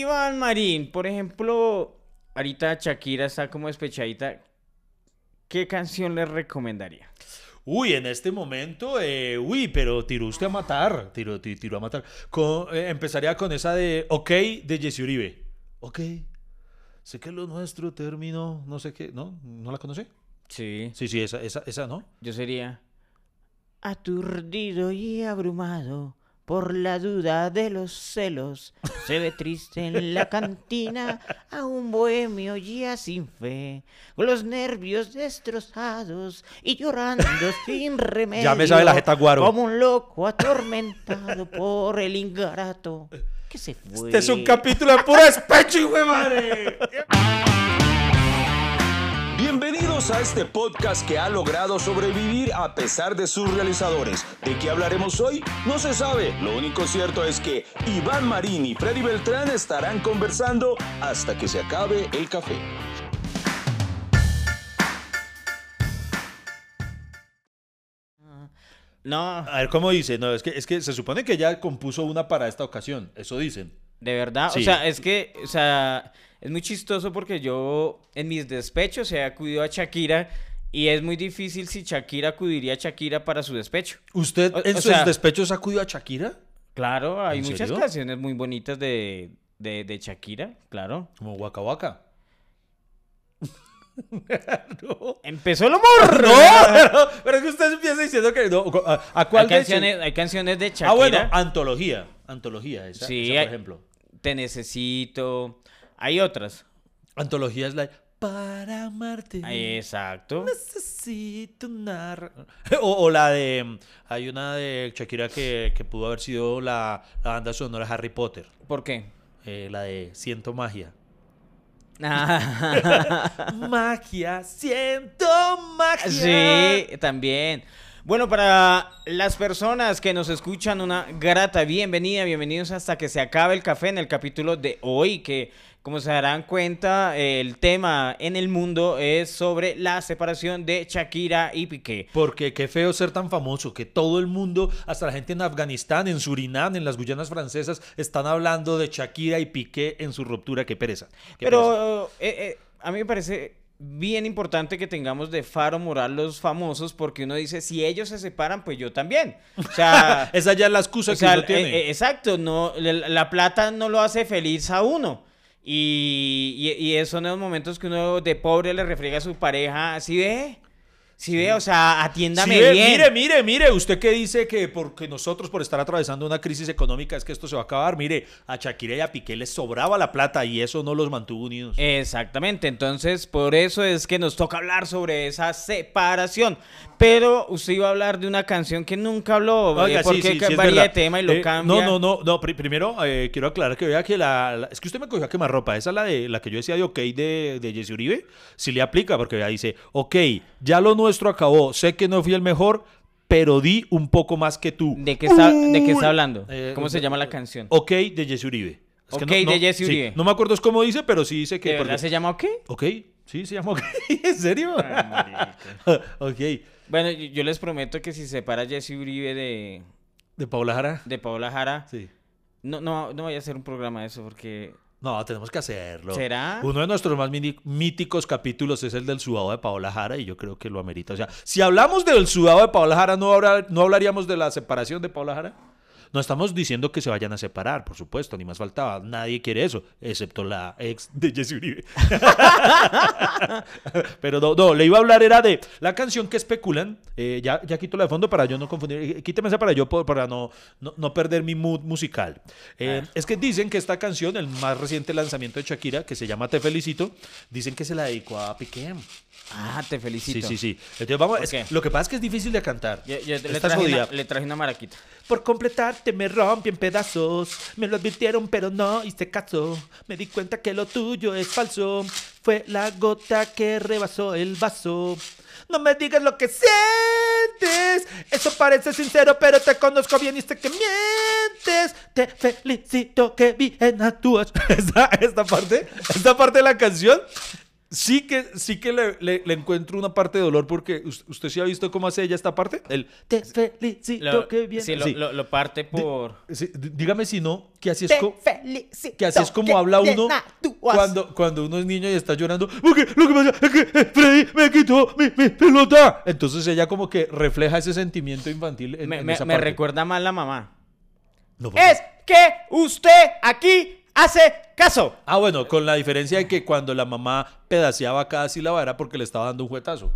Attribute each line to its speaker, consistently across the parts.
Speaker 1: Iván Marín, por ejemplo, ahorita Shakira está como despechadita. ¿Qué canción le recomendaría?
Speaker 2: Uy, en este momento, eh, uy, pero tiró usted a matar. Tiró, ti- tiró a matar. Con- eh, empezaría con esa de OK de Jesse Uribe. Ok. Sé que lo nuestro terminó. No sé qué. ¿No? ¿No la conoce?
Speaker 1: Sí.
Speaker 2: Sí, sí, esa, esa, esa, ¿no?
Speaker 1: Yo sería aturdido y abrumado por la duda de los celos. Se ve triste en la cantina a un bohemio ya sin fe, con los nervios destrozados y llorando sin remedio.
Speaker 2: Ya me sabe la jeta guaro.
Speaker 1: Como un loco atormentado por el ingrato que se fue.
Speaker 2: Este es un capítulo de puro despecho, hijo de madre.
Speaker 3: Bienvenidos a este podcast que ha logrado sobrevivir a pesar de sus realizadores. ¿De qué hablaremos hoy? No se sabe. Lo único cierto es que Iván Marín y Freddy Beltrán estarán conversando hasta que se acabe el café.
Speaker 1: No,
Speaker 2: A ver, ¿cómo dice? No, es que, es que se supone que ya compuso una para esta ocasión. Eso dicen.
Speaker 1: De verdad,
Speaker 2: Sí.
Speaker 1: o sea, es que, o sea, es muy chistoso porque yo en mis despechos he acudido a Shakira y es muy difícil si Shakira acudiría a Shakira para su despecho.
Speaker 2: ¿Usted
Speaker 1: O-
Speaker 2: en
Speaker 1: o
Speaker 2: sus
Speaker 1: sea-
Speaker 2: despechos acudió a Shakira?
Speaker 1: Claro, hay
Speaker 2: ¿En
Speaker 1: muchas
Speaker 2: serio?
Speaker 1: canciones muy bonitas de, de, de Shakira, claro.
Speaker 2: Como Waka Waka. no.
Speaker 1: Empezó el humor.
Speaker 2: No, pero, pero es que usted empieza diciendo que no. ¿A, a cuál
Speaker 1: Hay
Speaker 2: de
Speaker 1: canciones, hay canciones de Shakira.
Speaker 2: Ah, bueno, antología. Antología, esa,
Speaker 1: Sí,
Speaker 2: esa, por
Speaker 1: hay-
Speaker 2: ejemplo.
Speaker 1: Te necesito. Hay otras.
Speaker 2: Antología es la. Para amarte.
Speaker 1: Exacto.
Speaker 2: Necesito una. O, o la de. Hay una de Shakira que, que pudo haber sido la, la banda sonora de Harry Potter.
Speaker 1: ¿Por qué?
Speaker 2: eh, la de Siento Magia.
Speaker 1: Ah,
Speaker 2: magia, siento magia.
Speaker 1: Sí, también. Bueno, para las personas que nos escuchan, una grata bienvenida, bienvenidos hasta que se acabe el café en el capítulo de hoy, que como se darán cuenta, el tema en el mundo es sobre la separación de Shakira y Piqué.
Speaker 2: Porque qué feo ser tan famoso, que todo el mundo, hasta la gente en Afganistán, en Surinam, en las Guyanas francesas, están hablando de Shakira y Piqué en su ruptura. Qué pereza. qué pereza.
Speaker 1: Pero eh, eh, a mí me parece bien importante que tengamos de faro moral los famosos, porque uno dice, si ellos se separan, pues yo también. O sea...
Speaker 2: Esa ya es la excusa
Speaker 1: O
Speaker 2: que uno tiene.
Speaker 1: eh, eh, exacto, no, la, la plata no lo hace feliz a uno. Y, y, y son los momentos que uno de pobre le refriega a su pareja, ¿sí ¿Sí, ve? O sea, atiéndame
Speaker 2: Sí,
Speaker 1: bien.
Speaker 2: Mire, mire, mire, usted que dice que porque nosotros por estar atravesando una crisis económica es que esto se va a acabar. Mire, a Shakira y a Piqué les sobraba la plata y eso no los mantuvo unidos.
Speaker 1: Exactamente, entonces por eso es que nos toca hablar sobre esa separación. Pero usted iba a hablar de una canción que nunca habló,
Speaker 2: Oiga,
Speaker 1: eh, porque
Speaker 2: sí, sí, sí, es
Speaker 1: varía de tema y lo
Speaker 2: Eh,
Speaker 1: cambia.
Speaker 2: No, no, no, no. pri- primero eh, quiero aclarar que vea que la, la- es que usted me cogió a quemar ropa. Esa es la de la que yo decía de OK de, de Jesse Uribe. Sí le aplica porque vea, dice, OK, ya lo nuestro acabó. Sé que no fui el mejor, pero di un poco más que tú.
Speaker 1: ¿De qué está, de qué está hablando?
Speaker 2: Eh,
Speaker 1: ¿Cómo se llama la canción?
Speaker 2: OK de Jesse Uribe. Es
Speaker 1: OK de Jesse Uribe.
Speaker 2: no me acuerdo es cómo dice, pero sí dice que.
Speaker 1: ¿De verdad
Speaker 2: porque-
Speaker 1: se llama OK?
Speaker 2: OK, sí, se llama OK. ¿En serio? ok.
Speaker 1: Bueno, yo les prometo que si se separa Jesse Uribe de,
Speaker 2: ¿De Paula Jara?
Speaker 1: de Paola Jara,
Speaker 2: Sí.
Speaker 1: no, no, no voy a hacer un programa de eso porque...
Speaker 2: No, tenemos que hacerlo.
Speaker 1: ¿Será?
Speaker 2: Uno de nuestros más míticos capítulos es el del sudado de Paola Jara y yo creo que lo amerita. O sea, si hablamos del sudado de Paola Jara, ¿no, habrá- ¿no hablaríamos de la separación de Paola Jara? No estamos diciendo que se vayan a separar, por supuesto, ni más faltaba. Nadie quiere eso, excepto la ex de Jesse Uribe. Pero no, no, le iba a hablar era de la canción que especulan. eh, ya, ya quito la de fondo para yo no confundir. eh, Quíteme esa para yo para no, no, no perder mi mood musical. Eh, Es que dicen que esta canción, el más reciente lanzamiento de Shakira, que se llama Te Felicito, dicen que se la dedicó a Piqué.
Speaker 1: Ah, te
Speaker 2: Sí,
Speaker 1: felicito.
Speaker 2: sí, sí. Entonces vamos,
Speaker 1: ¿Por
Speaker 2: es- lo que pasa es que es difícil de cantar.
Speaker 1: Yo, yo le, traje una, le traje una maraquita.
Speaker 2: Por completarte me rompí en pedazos. Me lo advirtieron, pero no hice caso. Me di cuenta que lo tuyo es falso. Fue la gota que rebasó el vaso. No me digas lo que sientes. Eso parece sincero, pero te conozco bien y sé que mientes. Te felicito que bien actúas. Esta, esta parte, esta parte de la canción Sí que, sí que le, le- le encuentro una parte de dolor porque us- usted sí ha visto cómo hace ella esta parte. El te felicito
Speaker 1: Lo,
Speaker 2: que bien.
Speaker 1: sí, lo,
Speaker 2: Sí.
Speaker 1: lo- lo parte por...
Speaker 2: Sí, dígame si no, que así es,
Speaker 4: Te
Speaker 2: co-
Speaker 4: felicito,
Speaker 2: que así es como
Speaker 4: que
Speaker 2: habla uno cuando, cuando uno es niño y está llorando. Porque lo que pasa es que eh, Freddy me quitó mi, mi pelota. Entonces ella como que refleja ese sentimiento infantil en,
Speaker 1: Me,
Speaker 2: en
Speaker 1: me-
Speaker 2: esa
Speaker 1: me
Speaker 2: parte.
Speaker 1: recuerda más la mamá.
Speaker 2: No,
Speaker 4: Es que usted aquí hace caso.
Speaker 2: Ah, bueno, con la diferencia de que cuando la mamá pedaceaba cada sílaba era porque le estaba dando un juetazo.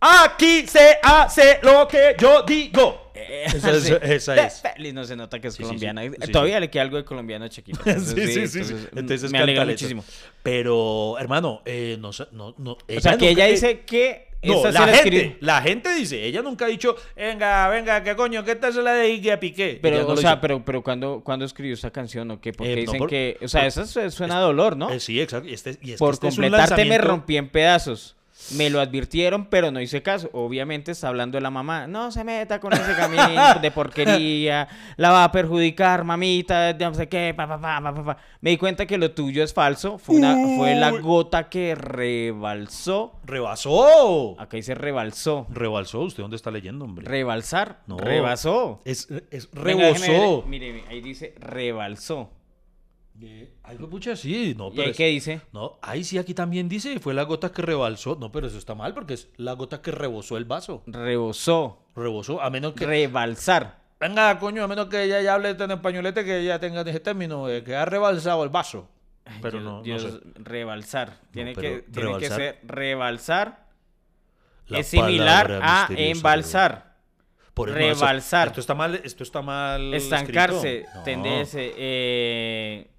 Speaker 2: Aquí se hace lo que yo digo. Esa es-
Speaker 1: sí.
Speaker 2: esa es.
Speaker 1: feliz, no se nota que es
Speaker 2: Sí,
Speaker 1: colombiana.
Speaker 2: Sí, sí.
Speaker 1: Todavía le queda algo de colombiano a Chiquita. Entonces,
Speaker 2: sí, sí, sí, sí.
Speaker 1: entonces,
Speaker 2: Entonces
Speaker 1: me alegra muchísimo.
Speaker 2: Pero, hermano, eh, no, sé- no, no.
Speaker 1: O sea, que ella dice que...
Speaker 2: No, la gente, la gente dice, ella nunca ha dicho, venga, venga, qué coño, ¿qué tal se la dedique a Piqué?
Speaker 1: Pero,
Speaker 2: no
Speaker 1: o sea,
Speaker 2: dice.
Speaker 1: pero, pero ¿cuándo, ¿cuándo escribió esta canción o qué? Porque
Speaker 2: Eh, no,
Speaker 1: dicen
Speaker 2: por-
Speaker 1: que... O sea, eso su- suena a dolor, ¿no?
Speaker 2: Eh, sí, exacto. Y este, y es
Speaker 1: Por
Speaker 2: este es un
Speaker 1: completarte me rompí en pedazos. Me lo advirtieron, pero no hice caso. Obviamente está hablando de la mamá. No se meta con ese camino de porquería. La va a perjudicar, mamita. No sé qué. Pa, pa, pa, pa, pa, pa. Me di cuenta que lo tuyo es falso. Fue, una, fue la gota que rebalsó.
Speaker 2: ¡Rebasó!
Speaker 1: Acá dice rebalsó.
Speaker 2: ¿Rebalsó? ¿Usted dónde está leyendo, hombre?
Speaker 1: Rebalsar.
Speaker 2: No.
Speaker 1: Rebasó.
Speaker 2: Es, es
Speaker 1: Venga, déjeme
Speaker 2: rebosó.
Speaker 1: mire, ahí dice rebalsó.
Speaker 2: Eh, Algo pucha sí, no,
Speaker 1: ¿Y
Speaker 2: pero es-
Speaker 1: qué dice?
Speaker 2: No, ahí sí, aquí también dice, fue la gota que rebalsó. No, pero eso está mal porque es la gota que rebosó el vaso.
Speaker 1: Rebosó.
Speaker 2: Rebosó, a menos que...
Speaker 1: Rebalsar.
Speaker 2: Venga, coño, a menos que ella ya hable en españolete, que ella tenga ese término, de que ha rebalsado el vaso. Pero no, no
Speaker 1: Dios,
Speaker 2: sé.
Speaker 1: rebalsar. Tiene, que, tiene que ser rebalsar.
Speaker 2: La
Speaker 1: es similar a embalsar.
Speaker 2: Por eso-
Speaker 1: rebalsar.
Speaker 2: Esto está mal, esto está mal
Speaker 1: Estancarse.
Speaker 2: escrito.
Speaker 1: Tenderse. Eh,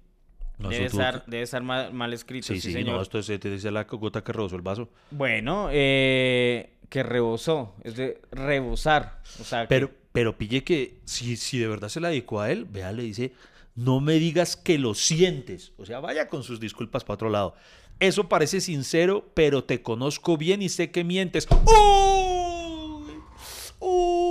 Speaker 2: No,
Speaker 1: debe, estar, debe estar mal, mal escrito.
Speaker 2: Sí,
Speaker 1: Sí,
Speaker 2: sí,
Speaker 1: señor.
Speaker 2: no, esto es, te dice la gota que rebosó el vaso.
Speaker 1: Bueno, eh, que rebosó. Es de rebosar. O sea, que-
Speaker 2: Pero, pero pille que si, si de verdad se la dedicó a él, vea, le dice, no me digas que lo sientes. O sea, vaya con sus disculpas para otro lado. Eso parece sincero, pero te conozco bien y sé que mientes. ¡Uy! ¡Uy!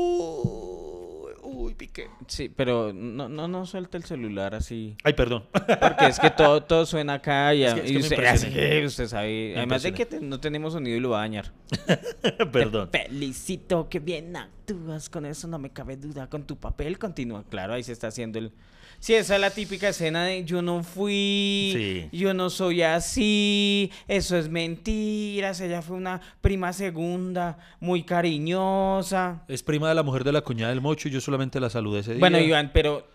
Speaker 1: Sí, pero no, no, no suelta el celular así.
Speaker 2: Ay, perdón.
Speaker 1: Porque es que todo, todo suena acá y,
Speaker 2: Es que- es que
Speaker 1: usted, así, usted sabe. Además de que te- no tenemos sonido y lo va a dañar.
Speaker 2: perdón.
Speaker 1: Te felicito, que bien actúas con eso, no me cabe duda. Con tu papel continúa. Claro, ahí se está haciendo el. Sí, esa es la típica escena de yo no fui,
Speaker 2: Sí.
Speaker 1: yo no soy así, eso es mentiras, ella fue una prima segunda, muy cariñosa.
Speaker 2: Es prima de la mujer de la cuñada del mocho y yo solamente la saludé ese día.
Speaker 1: Bueno, Iván, pero,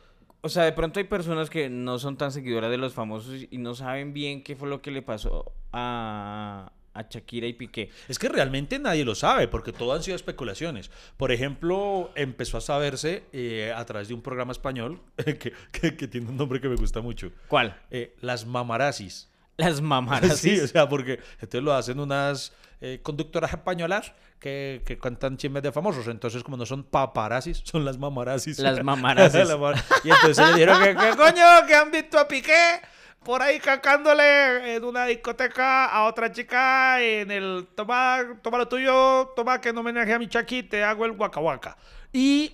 Speaker 1: o sea, de pronto hay personas que no son tan seguidoras de los famosos y no saben bien qué fue lo que le pasó a, a Shakira y Piqué.
Speaker 2: Es que realmente nadie lo sabe, porque todo han sido especulaciones. Por ejemplo, empezó a saberse eh, a través de un programa español que, que- que tiene un nombre que me gusta mucho.
Speaker 1: ¿Cuál?
Speaker 2: Eh, las mamarazis.
Speaker 1: Las mamaras.
Speaker 2: Sí, o sea, porque entonces lo hacen unas eh, conductoras españolas que, que cuentan chismes de famosos. Entonces, como no son paparazzis, son las mamarazis.
Speaker 1: Las mamarazis.
Speaker 2: Y entonces le dijeron que, que, coño, que han visto a Piqué por ahí cacándole en una discoteca a otra chica en el toma, toma lo tuyo, toma que no homenaje a mi chaki, te hago el waka. Y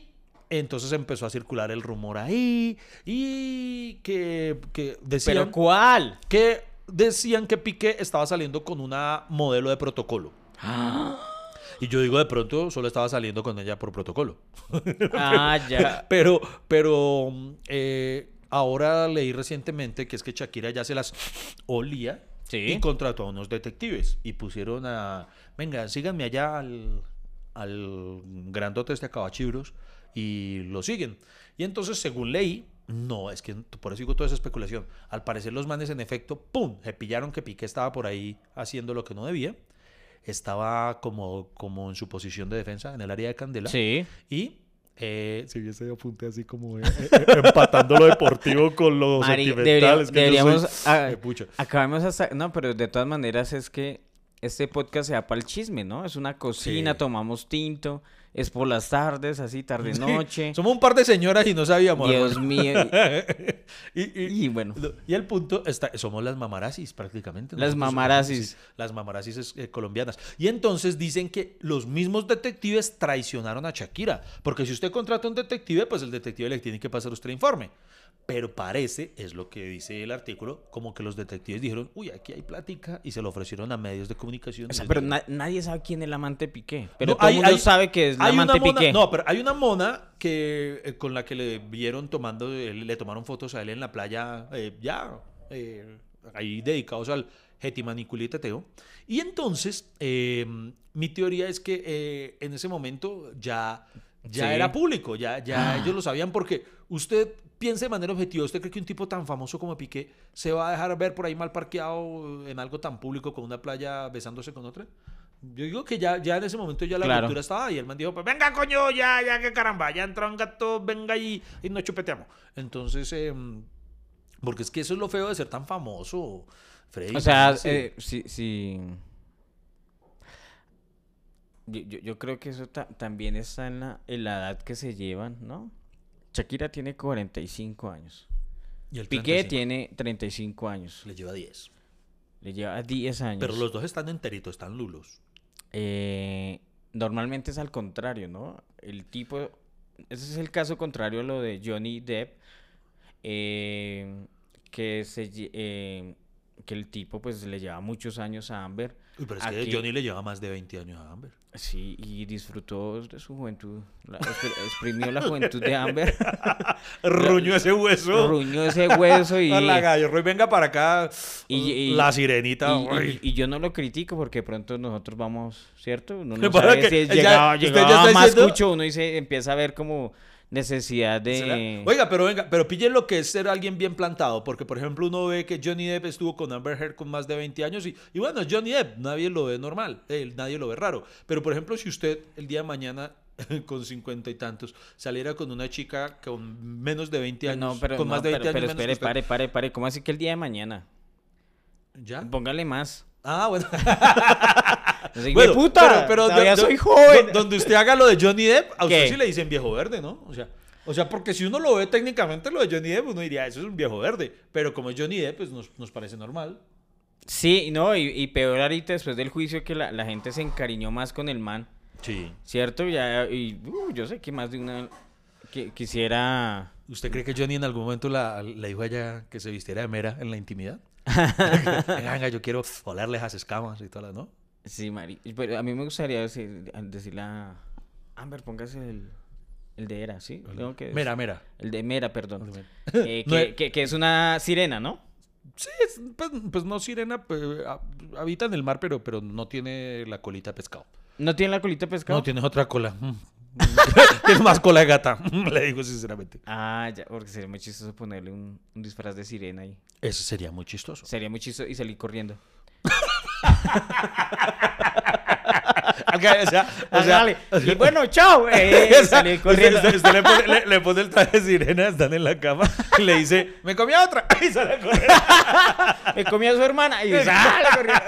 Speaker 2: entonces empezó a circular el rumor ahí y que, que decían
Speaker 1: ¿Pero cuál?
Speaker 2: que decían que Piqué estaba saliendo con una modelo de protocolo. Y yo digo, de pronto solo estaba saliendo con ella por protocolo.
Speaker 1: Ah, ya.
Speaker 2: Pero, pero eh, ahora leí recientemente que es que Shakira ya se las olía
Speaker 1: Sí.
Speaker 2: y contrató a unos detectives y pusieron a, venga, síganme allá al, al grandote este acabachibros y lo siguen. Y entonces, según leí, no, es que por eso digo toda esa especulación. Al parecer los manes en efecto, ¡pum!, se pillaron que Piqué estaba por ahí haciendo lo que no debía. Estaba como, como en su posición de defensa en el área de Candela.
Speaker 1: Sí.
Speaker 2: Y eh, si ese apunte así como eh, eh, eh, empatando lo deportivo con lo
Speaker 1: Mari,
Speaker 2: sentimental.
Speaker 1: debería-
Speaker 2: es que
Speaker 1: deberíamos...
Speaker 2: soy-
Speaker 1: acabemos hasta... No, pero de todas maneras es que este podcast se da para el chisme, ¿no? Es una cocina,
Speaker 2: Sí.
Speaker 1: tomamos tinto, es por las tardes, así tarde-noche.
Speaker 2: Somos un par de señoras y no sabíamos.
Speaker 1: Dios
Speaker 2: hermano.
Speaker 1: mío.
Speaker 2: y, y-
Speaker 1: Y bueno.
Speaker 2: y el punto está, somos las mamarazis prácticamente.
Speaker 1: Las mamarazis.
Speaker 2: Las mamarazis es- eh, colombianas. Y entonces dicen que los mismos detectives traicionaron a Shakira. Porque si usted contrata a un detective, pues el detective le tiene que pasar usted informe. Pero parece, es lo que dice el artículo, como que los detectives dijeron, uy, aquí hay plática, y se lo ofrecieron a medios de comunicación.
Speaker 1: O sea, pero na- nadie sabe quién es el amante Piqué. Pero
Speaker 2: No,
Speaker 1: todo
Speaker 2: hay-
Speaker 1: el mundo
Speaker 2: hay-
Speaker 1: sabe que es la
Speaker 2: hay una mona-
Speaker 1: Piqué.
Speaker 2: No, pero hay una mona que eh, con la que le vieron tomando, eh, le tomaron fotos a él en la playa, eh, ya, eh, ahí dedicados al jetimaniculiteteo. Y entonces, eh, mi teoría es que en ese momento ya, ya
Speaker 1: Sí.
Speaker 2: era público, ya, ya ellos lo sabían porque usted piensa de manera objetiva, ¿usted cree que un tipo tan famoso como Piqué se va a dejar ver por ahí mal parqueado en algo tan público con una playa besándose con otra? Yo digo que ya, ya en ese momento ya la
Speaker 1: Claro.
Speaker 2: cultura estaba y el man dijo, pues venga coño, ya, ya, que caramba, ya entró un gato, venga y, y nos chupeteamos. Entonces, em, porque es que eso es lo feo de ser tan famoso, Freddy.
Speaker 1: O sea,
Speaker 2: imagínese.
Speaker 1: eh, sí, sí. Yo, yo- yo creo que eso ta- también está en la, en la edad que se llevan, ¿no? Shakira tiene 45 años.
Speaker 2: y el
Speaker 1: Piqué
Speaker 2: 35
Speaker 1: tiene 35 años.
Speaker 2: Le lleva 10.
Speaker 1: Le lleva 10 años.
Speaker 2: Pero los dos están enteritos, están lulos.
Speaker 1: Eh, normalmente es al contrario, ¿no? El tipo, ese es el caso contrario a lo de Johnny Depp, eh, que, se, eh, que el tipo pues le lleva muchos años a Amber.
Speaker 2: Uy, pero es
Speaker 1: Aquí-
Speaker 2: que Johnny le lleva más de 20 años a Amber.
Speaker 1: Sí, y disfrutó de su juventud, la- expr- exprimió la juventud de Amber,
Speaker 2: Ruño ese hueso.
Speaker 1: ruñó ese hueso y...
Speaker 2: Hola, gallo. Roy, venga para acá.
Speaker 1: Y- y-
Speaker 2: la sirenita.
Speaker 1: Y, y-
Speaker 2: uy.
Speaker 1: y yo no lo critico porque pronto nosotros vamos, ¿cierto? Uno no sabe si llegaba, llegaba más
Speaker 2: diciendo-
Speaker 1: cucho, uno dice, empieza a ver como necesidad de...
Speaker 2: Oiga, pero venga, pero pille lo que es ser alguien bien plantado, porque por ejemplo uno ve que Johnny Depp estuvo con Amber Heard con más de 20 años y, y bueno, Johnny Depp, nadie lo ve normal, eh, nadie lo ve raro. Pero por ejemplo, si usted el día de mañana con cincuenta y tantos saliera con una chica con menos de 20 años,
Speaker 1: no, pero,
Speaker 2: con
Speaker 1: no,
Speaker 2: más de 20
Speaker 1: pero, pero
Speaker 2: años que
Speaker 1: espere, pare, pare, pare, ¿cómo así que el día de mañana?
Speaker 2: ¿Ya?
Speaker 1: Póngale más.
Speaker 2: Ah, bueno. Bueno,
Speaker 1: puta, todavía
Speaker 2: do-
Speaker 1: soy joven.
Speaker 2: donde usted haga lo de Johnny Depp, a usted
Speaker 1: ¿Qué?
Speaker 2: sí le dicen viejo verde, ¿no? O sea, o sea, porque si uno lo ve técnicamente lo de Johnny Depp, uno diría, eso es un viejo verde. Pero como es Johnny Depp, pues nos, nos parece normal.
Speaker 1: Sí, no, y, y peor ahorita después del juicio que la, la gente se encariñó más con el man,
Speaker 2: Sí.
Speaker 1: ¿cierto? Ya, y uh, yo sé que más de una que, quisiera...
Speaker 2: ¿Usted cree que Johnny en algún momento la, le dijo a ella que se vistiera de mera en la intimidad? venga, yo quiero olerle esas escamas y todas, ¿no?
Speaker 1: Sí, Mari. Pero a mí me gustaría decir, decirle a Amber, póngase el, el de Era, ¿sí? Tengo que
Speaker 2: Mera, mera.
Speaker 1: El de Mera, perdón. Eh,
Speaker 2: No
Speaker 1: que,
Speaker 2: es-
Speaker 1: que- que es una sirena, ¿no?
Speaker 2: Sí, es- pues, pues no sirena, ha- habita en el mar, pero, pero no tiene la colita de pescado.
Speaker 1: ¿No tiene la colita de pescado?
Speaker 2: No, tienes otra cola. tienes más cola de gata, le digo sinceramente.
Speaker 1: Ah, ya, porque sería muy chistoso ponerle un, un disfraz de sirena ahí.
Speaker 2: Eso sería muy chistoso.
Speaker 1: Sería muy chistoso y salir corriendo.
Speaker 2: o sea, o sea,
Speaker 1: Hágale. y bueno, chao. eh, corriendo.
Speaker 2: Usted, usted le, pone, le- le pone el traje de sirena, están en la cama y le dice, me comí a otra. Y sale a correr.
Speaker 1: Me comí a su hermana y sale corriendo.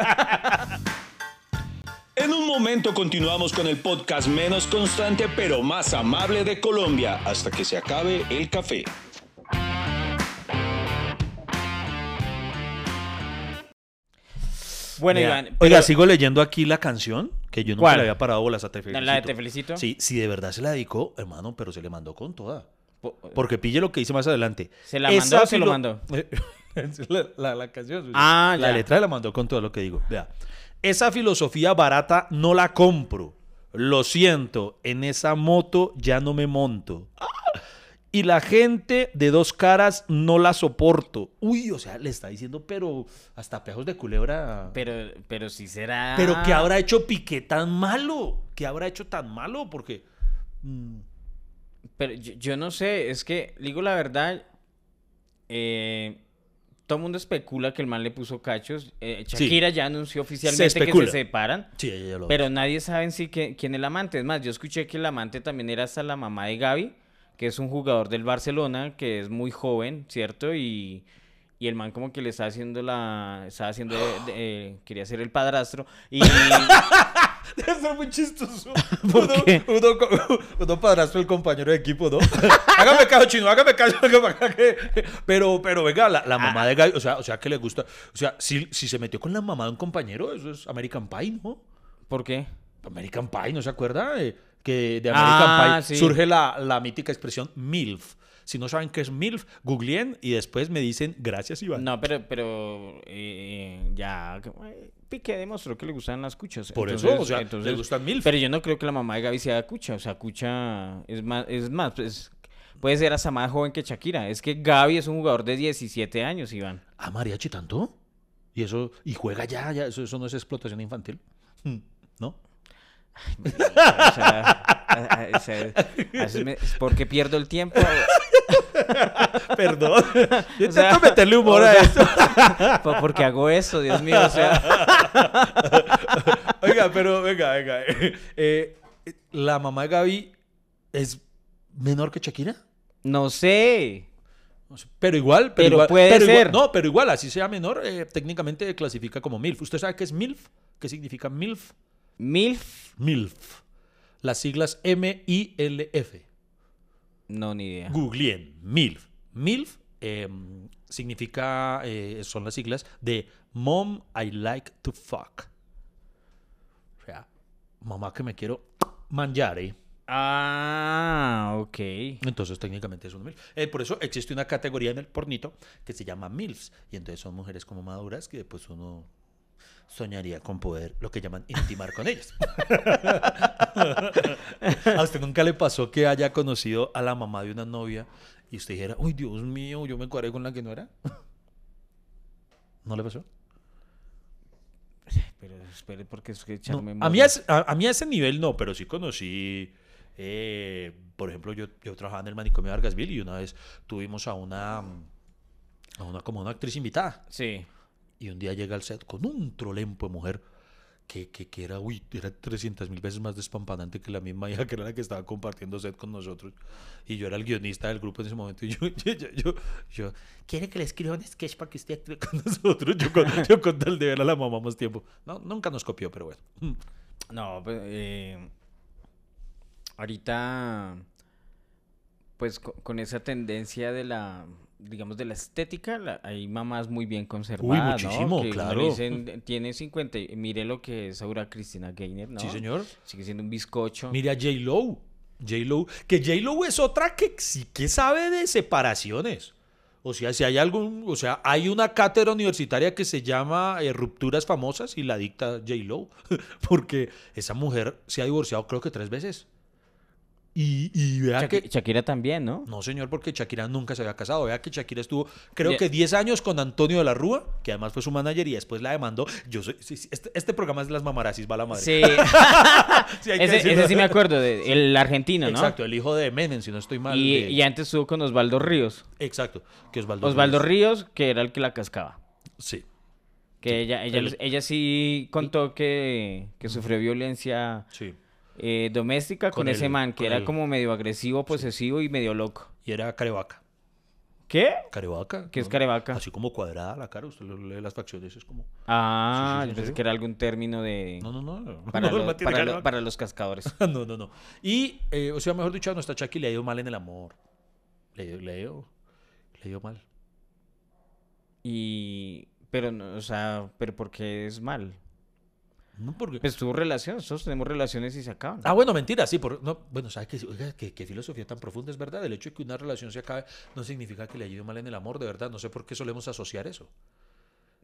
Speaker 3: En un momento continuamos con el podcast menos constante pero más amable de Colombia hasta que se acabe el café.
Speaker 1: Bueno, Iván.
Speaker 2: Oiga, sigo leyendo aquí la canción que yo nunca
Speaker 1: ¿Cuál?
Speaker 2: le había parado bolas a Te Felicito.
Speaker 1: ¿La de Te Felicito?
Speaker 2: Sí, sí, de verdad se la dedicó, hermano, pero se le mandó con toda.
Speaker 1: Po-
Speaker 2: Porque pille lo que dice más adelante.
Speaker 1: ¿Se la mandó o se lo mandó?
Speaker 2: la, la- la canción.
Speaker 1: Ah,
Speaker 2: La
Speaker 1: ya.
Speaker 2: letra la mandó con todo lo que digo. Vea. Esa filosofía barata no la compro. Lo siento, en esa moto ya no me monto. Y la gente de dos caras no la soporto. Uy, o sea, le está diciendo, pero hasta pejos de culebra.
Speaker 1: Pero, pero sí será.
Speaker 2: Pero ¿qué habrá hecho Piqué tan malo? ¿Qué habrá hecho tan malo? Porque. mm,
Speaker 1: Pero yo, yo no sé, es que, digo la verdad, eh, todo el mundo especula que el man le puso cachos. eh,
Speaker 2: Sí.
Speaker 1: Shakira ya anunció oficialmente que se separan.
Speaker 2: sí, ella ya lo
Speaker 1: Pero nadie sabe en sí que- quién es el amante. Es más, yo escuché que el amante también era hasta la mamá de Gaby, que es un jugador del Barcelona, que es muy joven, ¿cierto? Y, y el man como que le está haciendo la... Estaba haciendo... de- de- eh, quería ser el padrastro. Y...
Speaker 2: Debe ser muy chistoso.
Speaker 1: ¿Por
Speaker 2: uno,
Speaker 1: qué?
Speaker 2: Uno, padrastro el compañero de equipo, ¿no? hágame caso, chino, hágame caso. hágame caso, que- Pero, pero venga, la, la
Speaker 1: Ah.
Speaker 2: mamá de Gaby, o sea, o sea, que le gusta. O sea, si, si se metió con la mamá de un compañero, eso es American Pie, ¿no?
Speaker 1: ¿Por qué?
Speaker 2: American Pie, ¿no se acuerda? Que de American
Speaker 1: Ah,
Speaker 2: Pie
Speaker 1: sí.
Speaker 2: surge la, la mítica expresión MILF. Si no saben qué es MILF, googleen y después me dicen gracias, Iván.
Speaker 1: No, pero, pero eh, ya Piqué demostró que le gustan las cuchas.
Speaker 2: Por
Speaker 1: Entonces-
Speaker 2: eso, o sea,
Speaker 1: entonces-
Speaker 2: le gustan MILF.
Speaker 1: Pero yo no creo que la mamá de Gaby sea cucha. O sea, cucha es más, es más, pues, puede ser hasta más joven que Shakira. Es que Gaby es un jugador de 17 años, Iván.
Speaker 2: ¿Ah, mariachi tanto? ¿Y eso? ¿Y juega ya? ya eso, eso no es explotación infantil? ¿No?
Speaker 1: O sea, sea, ¿por qué pierdo el tiempo?
Speaker 2: Perdón. Yo
Speaker 1: O sea,
Speaker 2: intento meterle humor a
Speaker 1: sea,
Speaker 2: esto.
Speaker 1: ¿Por por qué hago eso? Dios mío, o sea.
Speaker 2: Oiga, pero venga, venga. Eh, ¿La mamá de Gaby es menor que Shakira?
Speaker 1: No sé.
Speaker 2: Pero igual, pero,
Speaker 1: Pero
Speaker 2: igual,
Speaker 1: puede
Speaker 2: pero igual-
Speaker 1: ser.
Speaker 2: no, pero igual, así sea menor, eh, técnicamente clasifica como MILF. ¿Usted sabe qué es MILF? ¿Qué significa MILF?
Speaker 1: ¿Milf?
Speaker 2: MILF. Las siglas M-I-L-F.
Speaker 1: No, ni idea.
Speaker 2: Googleen, MILF. MILF eh, significa, eh, son las siglas de Mom I Like to Fuck. O sea, mamá que me quiero manjar, ¿eh?
Speaker 1: Ah, ok.
Speaker 2: Entonces técnicamente es un MILF. Eh, por eso existe una categoría en el pornito que se llama MILFs. Y entonces son mujeres como maduras que pues uno soñaría con poder, lo que llaman intimar con ellas. ¿A usted nunca le pasó que haya conocido a la mamá de una novia y usted dijera, uy, Dios mío, yo me cuadré con la que no era? ¿No le pasó?
Speaker 1: Pero espere, porque es que
Speaker 2: No,
Speaker 1: echarme
Speaker 2: a, mí
Speaker 1: modo.
Speaker 2: a, ese- a- a mí a ese nivel no, pero sí conocí, eh, por ejemplo, yo, yo trabajaba en el manicomio de Vargasville y una vez tuvimos a una, a una como una actriz invitada
Speaker 1: Sí.
Speaker 2: Y un día llega al set con un trolempo de mujer que, que, que era, uy, era 300 mil veces más despampanante que la misma hija que era la que estaba compartiendo set con nosotros. Y yo era el guionista del grupo en ese momento y yo, yo, yo, yo, yo, ¿quiere que le escriba un sketch para que usted actúe con nosotros? Yo con, yo con tal de ver a la mamá más tiempo. No, nunca nos copió, pero bueno.
Speaker 1: No, pues, eh, ahorita, pues co- con esa tendencia de la, digamos, de la estética, la- hay mamás muy bien conservadas, ¿no?
Speaker 2: muchísimo,
Speaker 1: Que uno le
Speaker 2: claro.
Speaker 1: dicen, tiene 50, y mire lo que es ahora Cristina Gainer, ¿no?
Speaker 2: Sí, señor.
Speaker 1: Sigue siendo un bizcocho.
Speaker 2: Mire a J-Lo. J-Lo. Que J-Lo es otra que sí que sabe de separaciones. O sea, si hay algún. O sea, hay una cátedra universitaria que se llama eh, Rupturas Famosas y la dicta J-Lo. Porque esa mujer se ha divorciado, creo que tres veces. Y, y vea
Speaker 1: Shaki-
Speaker 2: que.
Speaker 1: Shakira también, ¿no?
Speaker 2: No, señor, porque Shakira nunca se había casado. Vea que Shakira estuvo, creo que 10 años con Antonio de la Rúa, que además fue su manager y después la demandó. Yo soy, este, este programa es de las mamarasis, va la madre.
Speaker 1: Sí, ese, sí me acuerdo, de- el argentino, ¿no?
Speaker 2: Exacto, el hijo de Menem, si no estoy mal.
Speaker 1: Y,
Speaker 2: de-
Speaker 1: y antes estuvo con Osvaldo Ríos.
Speaker 2: Exacto, que Osvaldo.
Speaker 1: Osvaldo
Speaker 2: Ríos.
Speaker 1: Ríos, que era el que la cascaba.
Speaker 2: Sí.
Speaker 1: Que ella, ella,
Speaker 2: el-
Speaker 1: ella sí contó que, que sufrió violencia
Speaker 2: Sí.
Speaker 1: Eh, doméstica con,
Speaker 2: Con
Speaker 1: ese man, que era
Speaker 2: el-
Speaker 1: como medio agresivo, posesivo y medio loco.
Speaker 2: Y era carevaca.
Speaker 1: ¿Qué?
Speaker 2: Carevaca.
Speaker 1: ¿Qué es carevaca?
Speaker 2: Así como cuadrada la cara, usted lee las facciones, es como.
Speaker 1: Ah,
Speaker 2: Sí, sí, sí,
Speaker 1: yo
Speaker 2: ¿en
Speaker 1: pensé que era algún término de...
Speaker 2: No, no, no.
Speaker 1: Para,
Speaker 2: no,
Speaker 1: lo-
Speaker 2: no tiene
Speaker 1: para lo-
Speaker 2: carevaca.
Speaker 1: para los cascadores.
Speaker 2: no, no, no. Y, eh, o sea, mejor dicho, a nuestra Chucky le ha ido mal en el amor. Le, le, ido- le ido mal.
Speaker 1: Y... Pero, no, o sea, pero ¿por qué es mal?
Speaker 2: No, porque.
Speaker 1: Pues tuvo relaciones, todos tenemos relaciones y se acaban.
Speaker 2: Ah, bueno, mentira, sí. Por, no, bueno, ¿sabe qué? Oiga, qué, qué filosofía tan profunda es verdad. El hecho de que una relación se acabe no significa que le haya ido mal en el amor, de verdad. No sé por qué solemos asociar eso.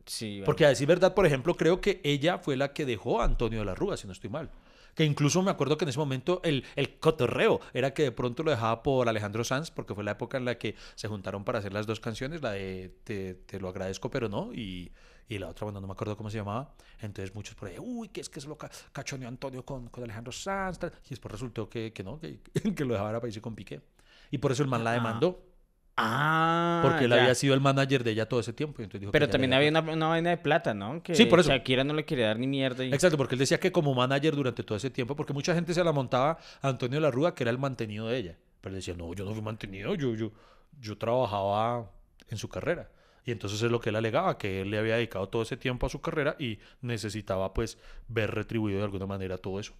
Speaker 1: Sí, vale.
Speaker 2: Porque a decir verdad, por ejemplo, creo que ella fue la que dejó a Antonio de la Rúa, si no estoy mal. Que incluso me acuerdo que en ese momento el, el cotorreo era que de pronto lo dejaba por Alejandro Sanz, porque fue la época en la que se juntaron para hacer las dos canciones, la de Te, te lo agradezco, pero no, y, y la otra, bueno, no me acuerdo cómo se llamaba. Entonces muchos por ahí, uy, que es que es lo ca- cachoneó Antonio con, con Alejandro Sanz. tal. Y después resultó que, que no, que, que lo dejaba para irse con Piqué. Y por eso el man la
Speaker 1: Ah,
Speaker 2: demandó,
Speaker 1: Ah,
Speaker 2: porque él
Speaker 1: ya.
Speaker 2: había sido el manager de ella todo ese tiempo. y entonces dijo
Speaker 1: Pero también
Speaker 2: había
Speaker 1: una, una vaina de plata, ¿no? Que
Speaker 2: Sí, por eso.
Speaker 1: Shakira no le quería dar ni mierda. Y...
Speaker 2: Exacto, porque él decía que como manager durante todo ese tiempo, porque mucha gente se la montaba a Antonio La Rúa, que era el mantenido de ella. Pero él decía, no, yo no fui mantenido, yo, yo, yo trabajaba en su carrera. Y entonces es lo que él alegaba, que él le había dedicado todo ese tiempo a su carrera y necesitaba pues ver retribuido de alguna manera todo eso.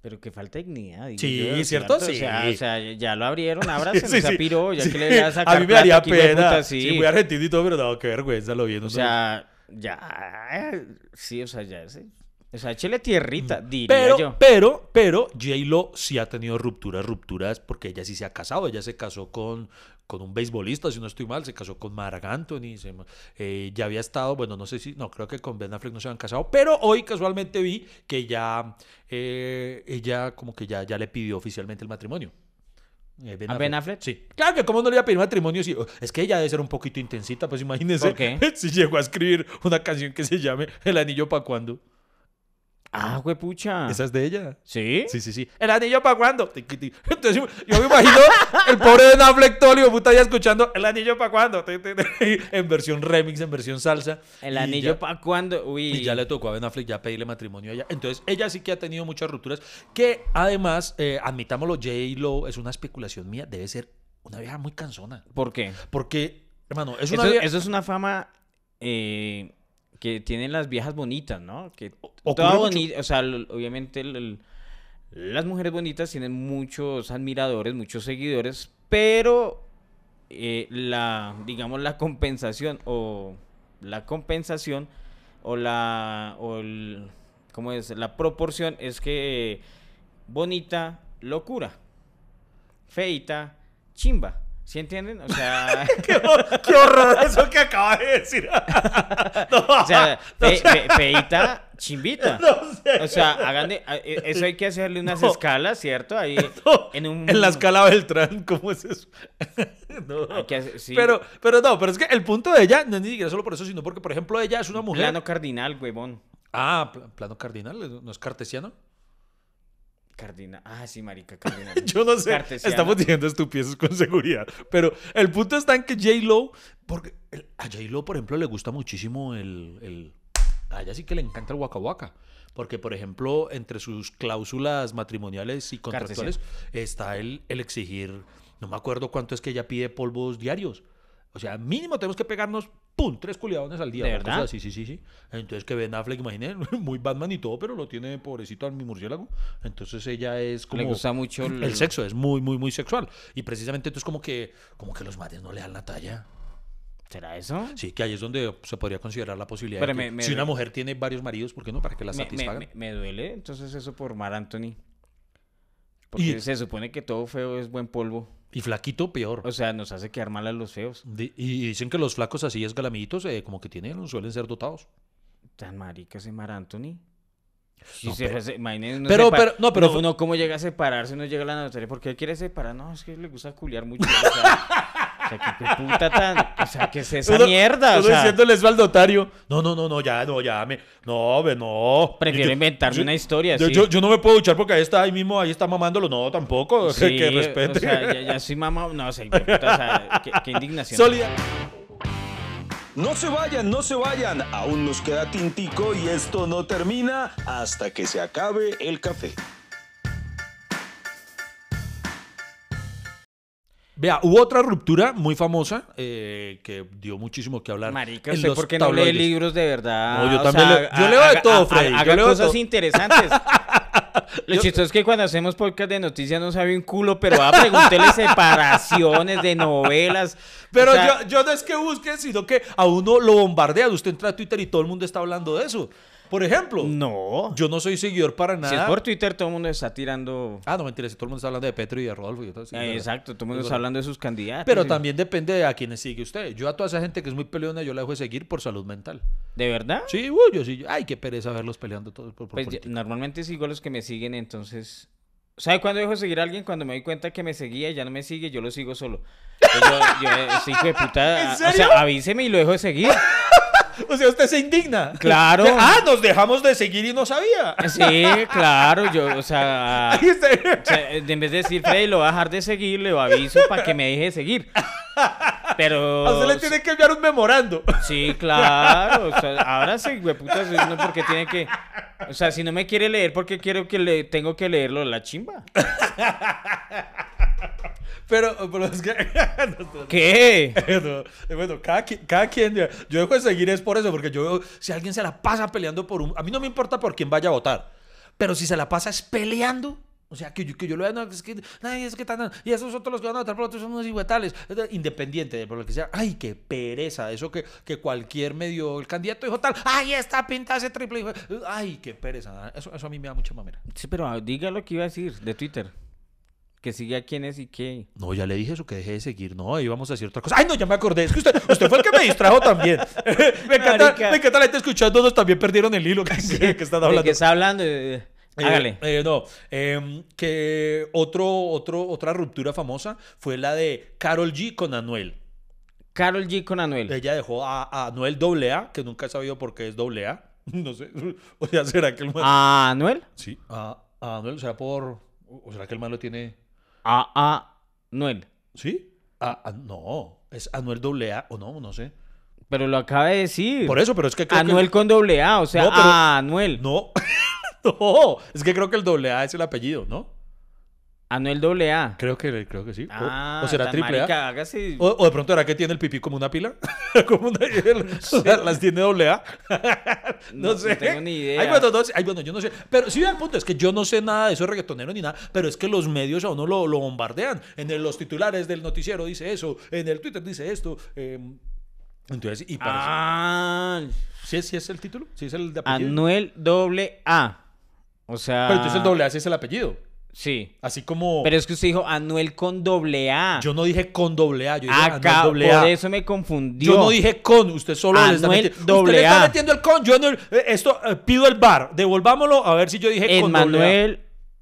Speaker 1: Pero que falta dignidad. digo
Speaker 2: Sí,
Speaker 1: yo,
Speaker 2: ¿cierto?
Speaker 1: pronto, O sea,
Speaker 2: Sí.
Speaker 1: o sea, ya lo abrieron,
Speaker 2: Sí,
Speaker 1: se
Speaker 2: sí.
Speaker 1: piró, ya
Speaker 2: Sí.
Speaker 1: que le vas a sacar
Speaker 2: a mí me haría pena.
Speaker 1: puta,
Speaker 2: sí. muy argentino y todo, pero no, qué vergüenza lo viendo.
Speaker 1: O sea, ya, sí, o sea, ya, sí. O sea, échele tierrita, diría
Speaker 2: Pero,
Speaker 1: yo.
Speaker 2: pero, pero, J-Lo sí ha tenido rupturas, rupturas, porque ella sí se ha casado. Ella se casó con, con un beisbolista, si no estoy mal, se casó con Marc Anthony. se- eh, ya había estado, bueno, no sé si, no, creo que con Ben Affleck no se habían casado, pero hoy casualmente vi que ya, eh, ella como que ya, ya le pidió oficialmente el matrimonio. Eh,
Speaker 1: ¿A Ben Affleck?
Speaker 2: Sí. Claro que cómo no le iba a pedir matrimonio si... Es que ella debe ser un poquito intensita, pues imagínense.
Speaker 1: ¿Por qué?
Speaker 2: Si llegó a escribir una canción que se llame El anillo para cuándo.
Speaker 1: Ah, pucha.
Speaker 2: Esa es de ella.
Speaker 1: ¿Sí?
Speaker 2: Sí, sí, sí. ¿El anillo para cuándo? Entonces yo me imagino el pobre Ben Affleck de puta ya escuchando ¿El anillo para cuándo? En versión remix, en versión salsa.
Speaker 1: El anillo para cuando. Uy.
Speaker 2: Y ya le tocó a Ben Affleck ya pedirle matrimonio a ella. Entonces, ella sí que ha tenido muchas rupturas. Que además, eh, admitámoslo, J-Lo es una especulación mía. Debe ser una vieja muy cansona.
Speaker 1: ¿Por qué?
Speaker 2: Porque, hermano, es una
Speaker 1: Eso,
Speaker 2: vieja...
Speaker 1: eso es una fama eh, que tienen las viejas bonitas, ¿no? Que toda bonita, o sea, obviamente el- el- las mujeres bonitas tienen muchos admiradores, muchos seguidores, pero eh, la, digamos, la compensación o la compensación o la, o el, ¿cómo es? La proporción es que bonita, locura, feita, chimba. ¿Sí entienden? O sea...
Speaker 2: ¡Qué horror eso que acaba de decir! no,
Speaker 1: O sea,
Speaker 2: no
Speaker 1: fe-
Speaker 2: sé.
Speaker 1: fe- feita, chimbita.
Speaker 2: No sé.
Speaker 1: O sea, hagan de- e- eso hay que hacerle unas escalas, ¿cierto? Ahí en un
Speaker 2: En la escala Beltrán, ¿cómo es eso? no.
Speaker 1: hay que hacer- sí,
Speaker 2: Pero, pero no, pero es que el punto de ella no es ni siquiera solo por eso, sino porque, por ejemplo, ella es una mujer.
Speaker 1: plano cardinal, huevón.
Speaker 2: Ah, pl- plano cardinal, ¿no es cartesiano?
Speaker 1: Cardinal. Ah, sí, marica, cardinal.
Speaker 2: Yo no sé,
Speaker 1: Cartesiano.
Speaker 2: estamos diciendo estupideces con seguridad. Pero el punto está en que J-Lo, porque el- a J-Lo, por ejemplo, le gusta muchísimo el, el- A ella sí que le encanta el Waka Waka. Porque, por ejemplo, entre sus cláusulas matrimoniales y contractuales está el, el exigir, no me acuerdo cuánto es que ella pide polvos diarios. O sea, mínimo tenemos que pegarnos, ¡pum!, tres culiadones al día.
Speaker 1: ¿De verdad?
Speaker 2: así, sí, sí, sí. Entonces que Ben Affleck, imagínate, muy Batman y todo, pero lo tiene pobrecito a mi murciélago. Entonces ella es como...
Speaker 1: Le gusta mucho el,
Speaker 2: El sexo es muy, muy, muy sexual. Y precisamente entonces como que, como que los mates no le dan la talla.
Speaker 1: ¿Será eso?
Speaker 2: Sí, que ahí es donde se podría considerar la posibilidad
Speaker 1: Pero
Speaker 2: de que
Speaker 1: me- me-
Speaker 2: si una mujer tiene varios maridos, ¿por qué no? Para que la satisfagan.
Speaker 1: me- me duele entonces eso por Mar Anthony. Porque
Speaker 2: Y-
Speaker 1: se supone que todo feo es buen polvo.
Speaker 2: Y flaquito, peor.
Speaker 1: O sea, nos hace quedar mal a los feos.
Speaker 2: Y dicen que los flacos así es galamitos, eh, como que tienen, suelen ser dotados.
Speaker 1: Tan marica ese Mar Anthony.
Speaker 2: No,
Speaker 1: se,
Speaker 2: pero-
Speaker 1: se- imaginen
Speaker 2: pero- pero- no, pero
Speaker 1: uno, cómo llega a separarse, uno llega a la notaría, ¿por qué quiere separar? No, es que le gusta culiar mucho. O sea, o sea, ¿qué, qué puta tan... O sea, ¿qué es esa
Speaker 2: Uno-
Speaker 1: mierda? O
Speaker 2: uno
Speaker 1: sea,
Speaker 2: diciéndole eso al notario. No, no, no, no, ya, no, ya, me, no, ve, no.
Speaker 1: prefiero
Speaker 2: Yo-
Speaker 1: inventarme
Speaker 2: yo-
Speaker 1: una historia
Speaker 2: Yo,
Speaker 1: así.
Speaker 2: yo, yo no me puedo duchar porque ahí está, ahí mismo, ahí está mamándolo. No, tampoco.
Speaker 1: Sí,
Speaker 2: que respete.
Speaker 1: O sea, ya, ya soy mamá... No, o sea, puta, o sea, qué, qué indignación.
Speaker 2: Sólida.
Speaker 3: No se vayan, no se vayan. Aún nos queda tintico y esto no termina hasta que se acabe el café.
Speaker 2: Vea, hubo otra ruptura muy famosa eh, que dio muchísimo que hablar.
Speaker 1: Marica,
Speaker 2: en
Speaker 1: ¿usted
Speaker 2: los
Speaker 1: por qué no lee libros de verdad?
Speaker 2: No, yo
Speaker 1: O
Speaker 2: también
Speaker 1: sea,
Speaker 2: leo- yo leo de todo, Freddy,
Speaker 1: Haga cosas interesantes. Lo chistoso es que cuando hacemos podcast de noticias no sabe un culo, pero va a preguntarle separaciones de novelas.
Speaker 2: Pero
Speaker 1: O sea,
Speaker 2: yo, yo no es que busque, sino que a uno lo bombardean. Usted entra a Twitter y todo el mundo está hablando de eso. Por ejemplo,
Speaker 1: No.
Speaker 2: yo no soy seguidor para nada.
Speaker 1: Si es por Twitter, todo el mundo está tirando...
Speaker 2: Ah, no mentira, si todo el mundo está hablando de Petro y de Rodolfo y todo sí,
Speaker 1: Eh,
Speaker 2: verdad.
Speaker 1: exacto, todo el mundo
Speaker 2: Es
Speaker 1: está hablando de sus candidatos.
Speaker 2: Pero
Speaker 1: y-
Speaker 2: también depende de a quienes sigue usted. Yo a toda esa gente que es muy peleona, yo la dejo de seguir por salud mental.
Speaker 1: ¿De verdad?
Speaker 2: Sí, uy, yo sí. Ay, qué pereza verlos peleando todos por, por
Speaker 1: Pues normalmente sigo a los que me siguen, entonces... ¿Sabe cuándo dejo de seguir a alguien? Cuando me doy cuenta que me seguía y ya no me sigue, yo lo sigo solo. Entonces yo, yo, hijo de puta,
Speaker 2: ¿En
Speaker 1: a- o sea, avíseme y lo dejo de seguir.
Speaker 2: O sea, usted se indigna.
Speaker 1: Claro.
Speaker 2: Ah, nos dejamos de seguir y no sabía.
Speaker 1: Sí, claro, yo, o sea,
Speaker 2: Ahí está.
Speaker 1: o sea, en vez de decir, Freddy, lo voy a dejar de seguir, le aviso para que me deje de seguir. Pero...
Speaker 2: A usted le tiene que enviar un memorando.
Speaker 1: Sí, claro. O sea, ahora sí, hueputa, no porque tiene que... O sea, si no me quiere leer, porque quiero que le tengo que leerlo la chimba.
Speaker 2: Pero, pero es que.
Speaker 1: ¿Qué?
Speaker 2: No, bueno, cada, cada quien. Yo dejo de seguir es por eso, porque yo veo si alguien se la pasa peleando por un. A mí no me importa por quién vaya a votar, pero si se la pasa es peleando, O sea, que yo, que yo lo vea, no, es que, ay, es que tan, y esos otros los que van a votar por otros son unos iguetales, independiente de por lo que sea. Ay, qué pereza, eso que, que cualquier medio, el candidato dijo tal, ay, esta pinta ese triple, ay, qué pereza, eso, eso a mí me da mucha mamera.
Speaker 1: Sí, pero diga lo que iba a decir de Twitter. Que siga a quién es y qué.
Speaker 2: No, ya le dije eso, que deje de seguir. No, ahí vamos a decir otra cosa. Ay, no, ya me acordé. Es que usted, usted fue el que me distrajo también. me, encanta, me encanta la gente escuchándonos. También perdieron el hilo que, que, que están
Speaker 1: ¿De
Speaker 2: hablando.
Speaker 1: qué está hablando? Eh,
Speaker 2: Eh,
Speaker 1: Hágale.
Speaker 2: eh, no, em, que otro, otro, otra ruptura famosa fue la de Carol G con Anuel.
Speaker 1: Carol G con Anuel.
Speaker 2: Ella dejó a, a Anuel AA, que nunca he sabido por qué es AA. No sé. O sea, ¿será que el man...
Speaker 1: ¿A Anuel?
Speaker 2: Sí, a, a Anuel, ¿será por... ¿O será que el man lo tiene...
Speaker 1: A A Anuel.
Speaker 2: ¿Sí? A- a- no, es Anuel AA o no, no sé.
Speaker 1: Pero lo acaba de decir.
Speaker 2: Por eso, pero es que creo que-
Speaker 1: Anuel con doble A, o sea,
Speaker 2: No, pero-
Speaker 1: a Anuel.
Speaker 2: No, no, es que creo que el AA es el apellido, ¿no?
Speaker 1: Anuel doble A.
Speaker 2: Creo que, creo que sí. O-
Speaker 1: Ah,
Speaker 2: o, será triple A.
Speaker 1: marica, hágase-
Speaker 2: O, o de pronto era que tiene el pipí como una pila. como una, las tiene doble A. no,
Speaker 1: No,
Speaker 2: sé.
Speaker 1: no tengo ni idea.
Speaker 2: Ay, bueno, no sé. Ay, bueno, yo no sé. Pero sí, el punto es que yo no sé nada de eso de reggaetonero ni nada. Pero es que los medios a uno lo, lo bombardean. En el- los titulares del noticiero dice eso. En el Twitter dice esto. eh, entonces, y parece.
Speaker 1: Ah,
Speaker 2: ¿Sí, es- sí es el título? ¿Sí es el de apellido?
Speaker 1: Anuel doble A. O sea.
Speaker 2: Pero entonces el doble A sí es el apellido.
Speaker 1: Sí.
Speaker 2: Así como.
Speaker 1: Pero es que usted dijo Anuel con doble A.
Speaker 2: Yo no dije con doble A. Yo dije
Speaker 1: Acá,
Speaker 2: Anuel doble A.
Speaker 1: por eso me confundió.
Speaker 2: Yo no dije con, usted solo le está
Speaker 1: Anuel
Speaker 2: metiendo.
Speaker 1: doble
Speaker 2: usted le está
Speaker 1: A.
Speaker 2: metiendo el con. Yo no, eh, esto eh, pido el bar. Devolvámoslo a ver si yo dije con doble A.
Speaker 1: Emanuel.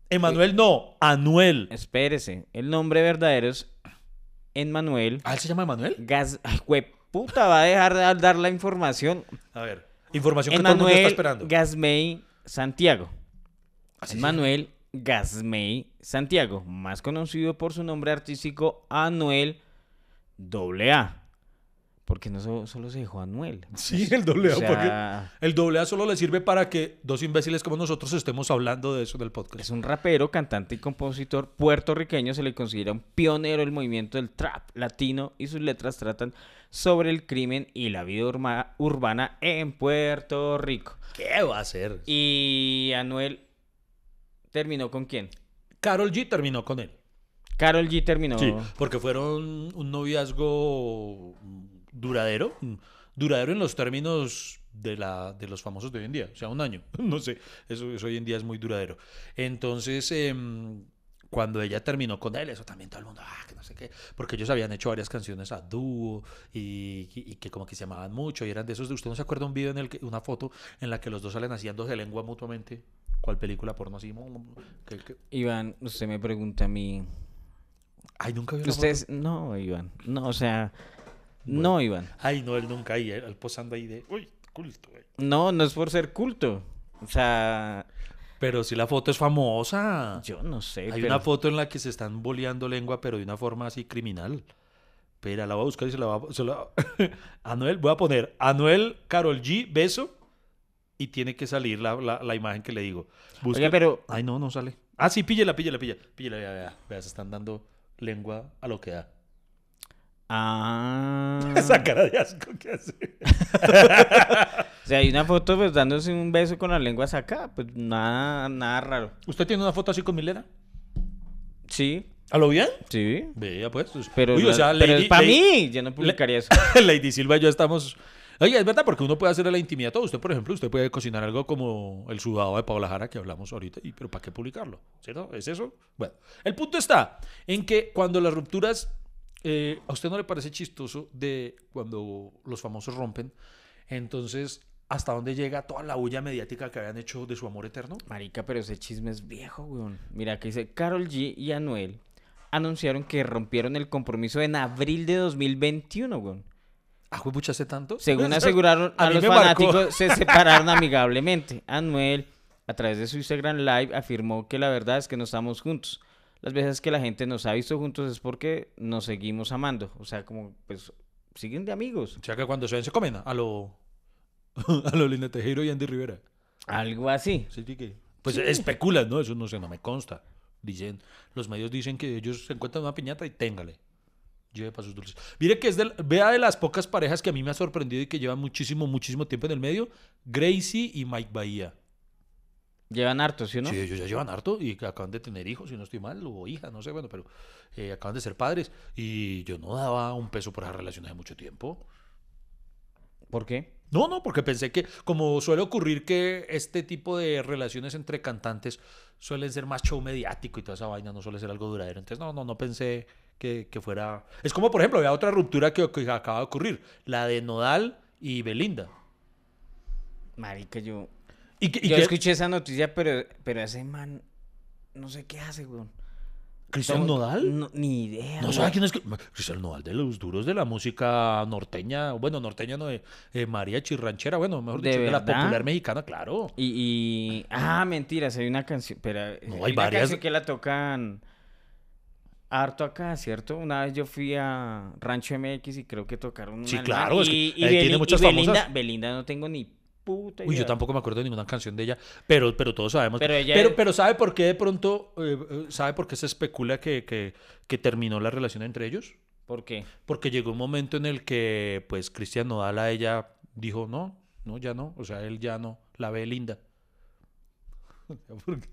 Speaker 2: Emanuel no, Anuel.
Speaker 1: Espérese. El nombre verdadero es Emanuel
Speaker 2: ¿Ah, él se llama Emanuel?
Speaker 1: Gas. Ay, puta, va a dejar de dar la información.
Speaker 2: A ver, información que todo el mundo está esperando.
Speaker 1: Gasmey Santiago.
Speaker 2: Así se
Speaker 1: Emanuel Gasmey Santiago, más conocido por su nombre artístico Anuel AA. Porque no solo, solo se dejó Anuel.
Speaker 2: Sí, el doble A.
Speaker 1: O
Speaker 2: porque el doble A solo le sirve para que dos imbéciles como nosotros estemos hablando de eso en el podcast.
Speaker 1: es un rapero, cantante y compositor puertorriqueño. Se le considera un pionero del movimiento del trap latino y sus letras tratan sobre el crimen y la vida urma- urbana en Puerto Rico.
Speaker 2: ¿Qué va a hacer?
Speaker 1: Y Anuel terminó con quién?
Speaker 2: Carol G terminó con él.
Speaker 1: Carol G terminó.
Speaker 2: Sí, porque fueron un noviazgo duradero, duradero en los términos de, la, de los famosos de hoy en día, o sea, un año, no sé, eso, eso hoy en día es muy duradero. Entonces, em, cuando ella terminó con él, eso también todo el mundo, ah, que no sé qué, porque ellos habían hecho varias canciones a dúo y, y- y que como que se amaban mucho y eran de esos de, ¿usted no se acuerda un video en el que, una foto en la que los dos salen haciendo de lengua mutuamente? ¿Cuál película porno así?
Speaker 1: Iván, usted me pregunta a mí.
Speaker 2: Ay, nunca vi una foto.
Speaker 1: Ustedes. No, Iván. No, o sea. No, Iván.
Speaker 2: Ay, no, él nunca ahí, él, él posando ahí de, uy, culto, güey.
Speaker 1: No, no es por ser culto. O sea.
Speaker 2: Pero si la foto es famosa.
Speaker 1: Yo no sé.
Speaker 2: Hay
Speaker 1: pero-
Speaker 2: una foto en la que se están boleando lengua, pero de una forma así criminal. Espera, la voy a buscar y se la voy a... la- Anuel, voy a poner Anuel, Carol G, beso. Y tiene que salir la, la- la imagen que le digo.
Speaker 1: Oiga, pero.
Speaker 2: Ay, no, no sale. Ah, sí, píllela, píllela, píllela. Píllela, vea, vea. Vea, se están dando lengua a lo que da.
Speaker 1: Ah.
Speaker 2: Esa cara de asco que hace.
Speaker 1: O sea, hay una foto pues dándose un beso con las lenguas acá. Pues nada, nada raro.
Speaker 2: ¿Usted tiene una foto así con Milena?
Speaker 1: Sí,
Speaker 2: ¿A lo bien?
Speaker 1: sí.
Speaker 2: Vea, pues.
Speaker 1: Pero,
Speaker 2: Uy, o
Speaker 1: la-
Speaker 2: sea,
Speaker 1: pero
Speaker 2: Lady-
Speaker 1: es para mí. Yo no publicaría eso.
Speaker 2: Lady Silva y yo estamos. Oye, es verdad, porque uno puede hacer la intimidad todo. Usted, por ejemplo, usted puede cocinar algo como el sudado de Paola Jara que hablamos ahorita, y, pero ¿para qué publicarlo? ¿Cierto? ¿Es eso? Bueno, el punto está en que cuando las rupturas. eh, ¿A usted no le parece chistoso de cuando los famosos rompen? Entonces, ¿hasta dónde llega toda la bulla mediática que habían hecho de su amor eterno?
Speaker 1: Marica, pero ese chisme es viejo, weón. Mira, que dice Carol G y Anuel anunciaron que rompieron el compromiso en abril de 2021, weón.
Speaker 2: ¿Ah, mucho hace tanto?
Speaker 1: Según aseguraron
Speaker 2: A
Speaker 1: los
Speaker 2: marcó.
Speaker 1: fanáticos, se separaron amigablemente. Anuel, a través de su Instagram Live, afirmó que la verdad es que no estamos juntos. Las veces que la gente nos ha visto juntos es porque nos seguimos amando. O sea, como, pues, siguen de amigos.
Speaker 2: O sea, que cuando se ven se comen a lo. a lo Lina Tejero y Andy Rivera.
Speaker 1: Algo así.
Speaker 2: Sí, sí que- Pues especulan, ¿no? Eso no sé, no me consta. Dicen, los medios dicen que ellos se encuentran una piñata y téngale. Lleve para sus dulces. Mire que es del, vea de las pocas parejas que a mí me ha sorprendido y que llevan muchísimo, muchísimo tiempo en el medio. Gracie y Mike Bahía.
Speaker 1: Llevan harto, ¿sí o no?
Speaker 2: Sí, ellos ya llevan harto y acaban de tener hijos, si no estoy mal, o hija, no sé, bueno, pero eh, acaban de ser padres. Y yo no daba un peso por esa relación hace mucho tiempo.
Speaker 1: ¿Por qué?
Speaker 2: No, no, porque pensé que, como suele ocurrir que este tipo de relaciones entre cantantes suelen ser más show mediático y toda esa vaina no suele ser algo duradero. Entonces, no, no, no pensé que, que fuera. Es como, por ejemplo, había otra ruptura que, que acaba de ocurrir, la de Nodal y Belinda.
Speaker 1: Marica, yo...
Speaker 2: Y que, y
Speaker 1: yo
Speaker 2: que-
Speaker 1: escuché esa noticia, pero, pero ese man... No sé qué hace, weón.
Speaker 2: ¿Cristian
Speaker 1: No-
Speaker 2: Nodal?
Speaker 1: No, ni idea.
Speaker 2: No sabe quién es. Cristian Nodal de los duros de la música norteña. Bueno, norteña no de eh, María Chirranchera. Bueno, mejor
Speaker 1: ¿De
Speaker 2: dicho, de la popular mexicana, claro.
Speaker 1: Y, y- Ah, mentiras, hay una canción... Pero,
Speaker 2: No, hay varias.
Speaker 1: canción que la tocan... Harto acá, ¿cierto? Una vez yo fui a Rancho MX y creo que tocaron una
Speaker 2: Sí, claro, es que
Speaker 1: y, y
Speaker 2: tiene
Speaker 1: y
Speaker 2: muchas
Speaker 1: Belinda,
Speaker 2: famosas.
Speaker 1: Belinda no tengo ni puta
Speaker 2: Uy,
Speaker 1: idea.
Speaker 2: yo tampoco me acuerdo de ninguna canción de ella, pero, pero todos sabemos.
Speaker 1: Pero ella-
Speaker 2: pero, pero ¿sabe por qué de pronto, eh, eh, sabe por qué se especula que, que, que terminó la relación entre ellos?
Speaker 1: ¿Por qué?
Speaker 2: Porque llegó un momento en el que, pues, Cristian Nodal a ella dijo, no, no, ya no, o sea, él ya no, la ve linda. Porque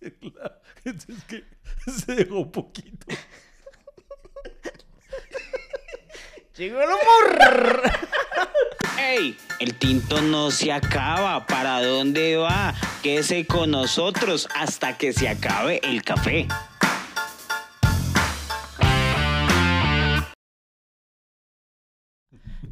Speaker 2: la- es que se dejó un poquito.
Speaker 1: Llegó el humor.
Speaker 5: ¡Ey! El tinto no se acaba. ¿Para dónde va? Quédese con nosotros hasta que se acabe el café.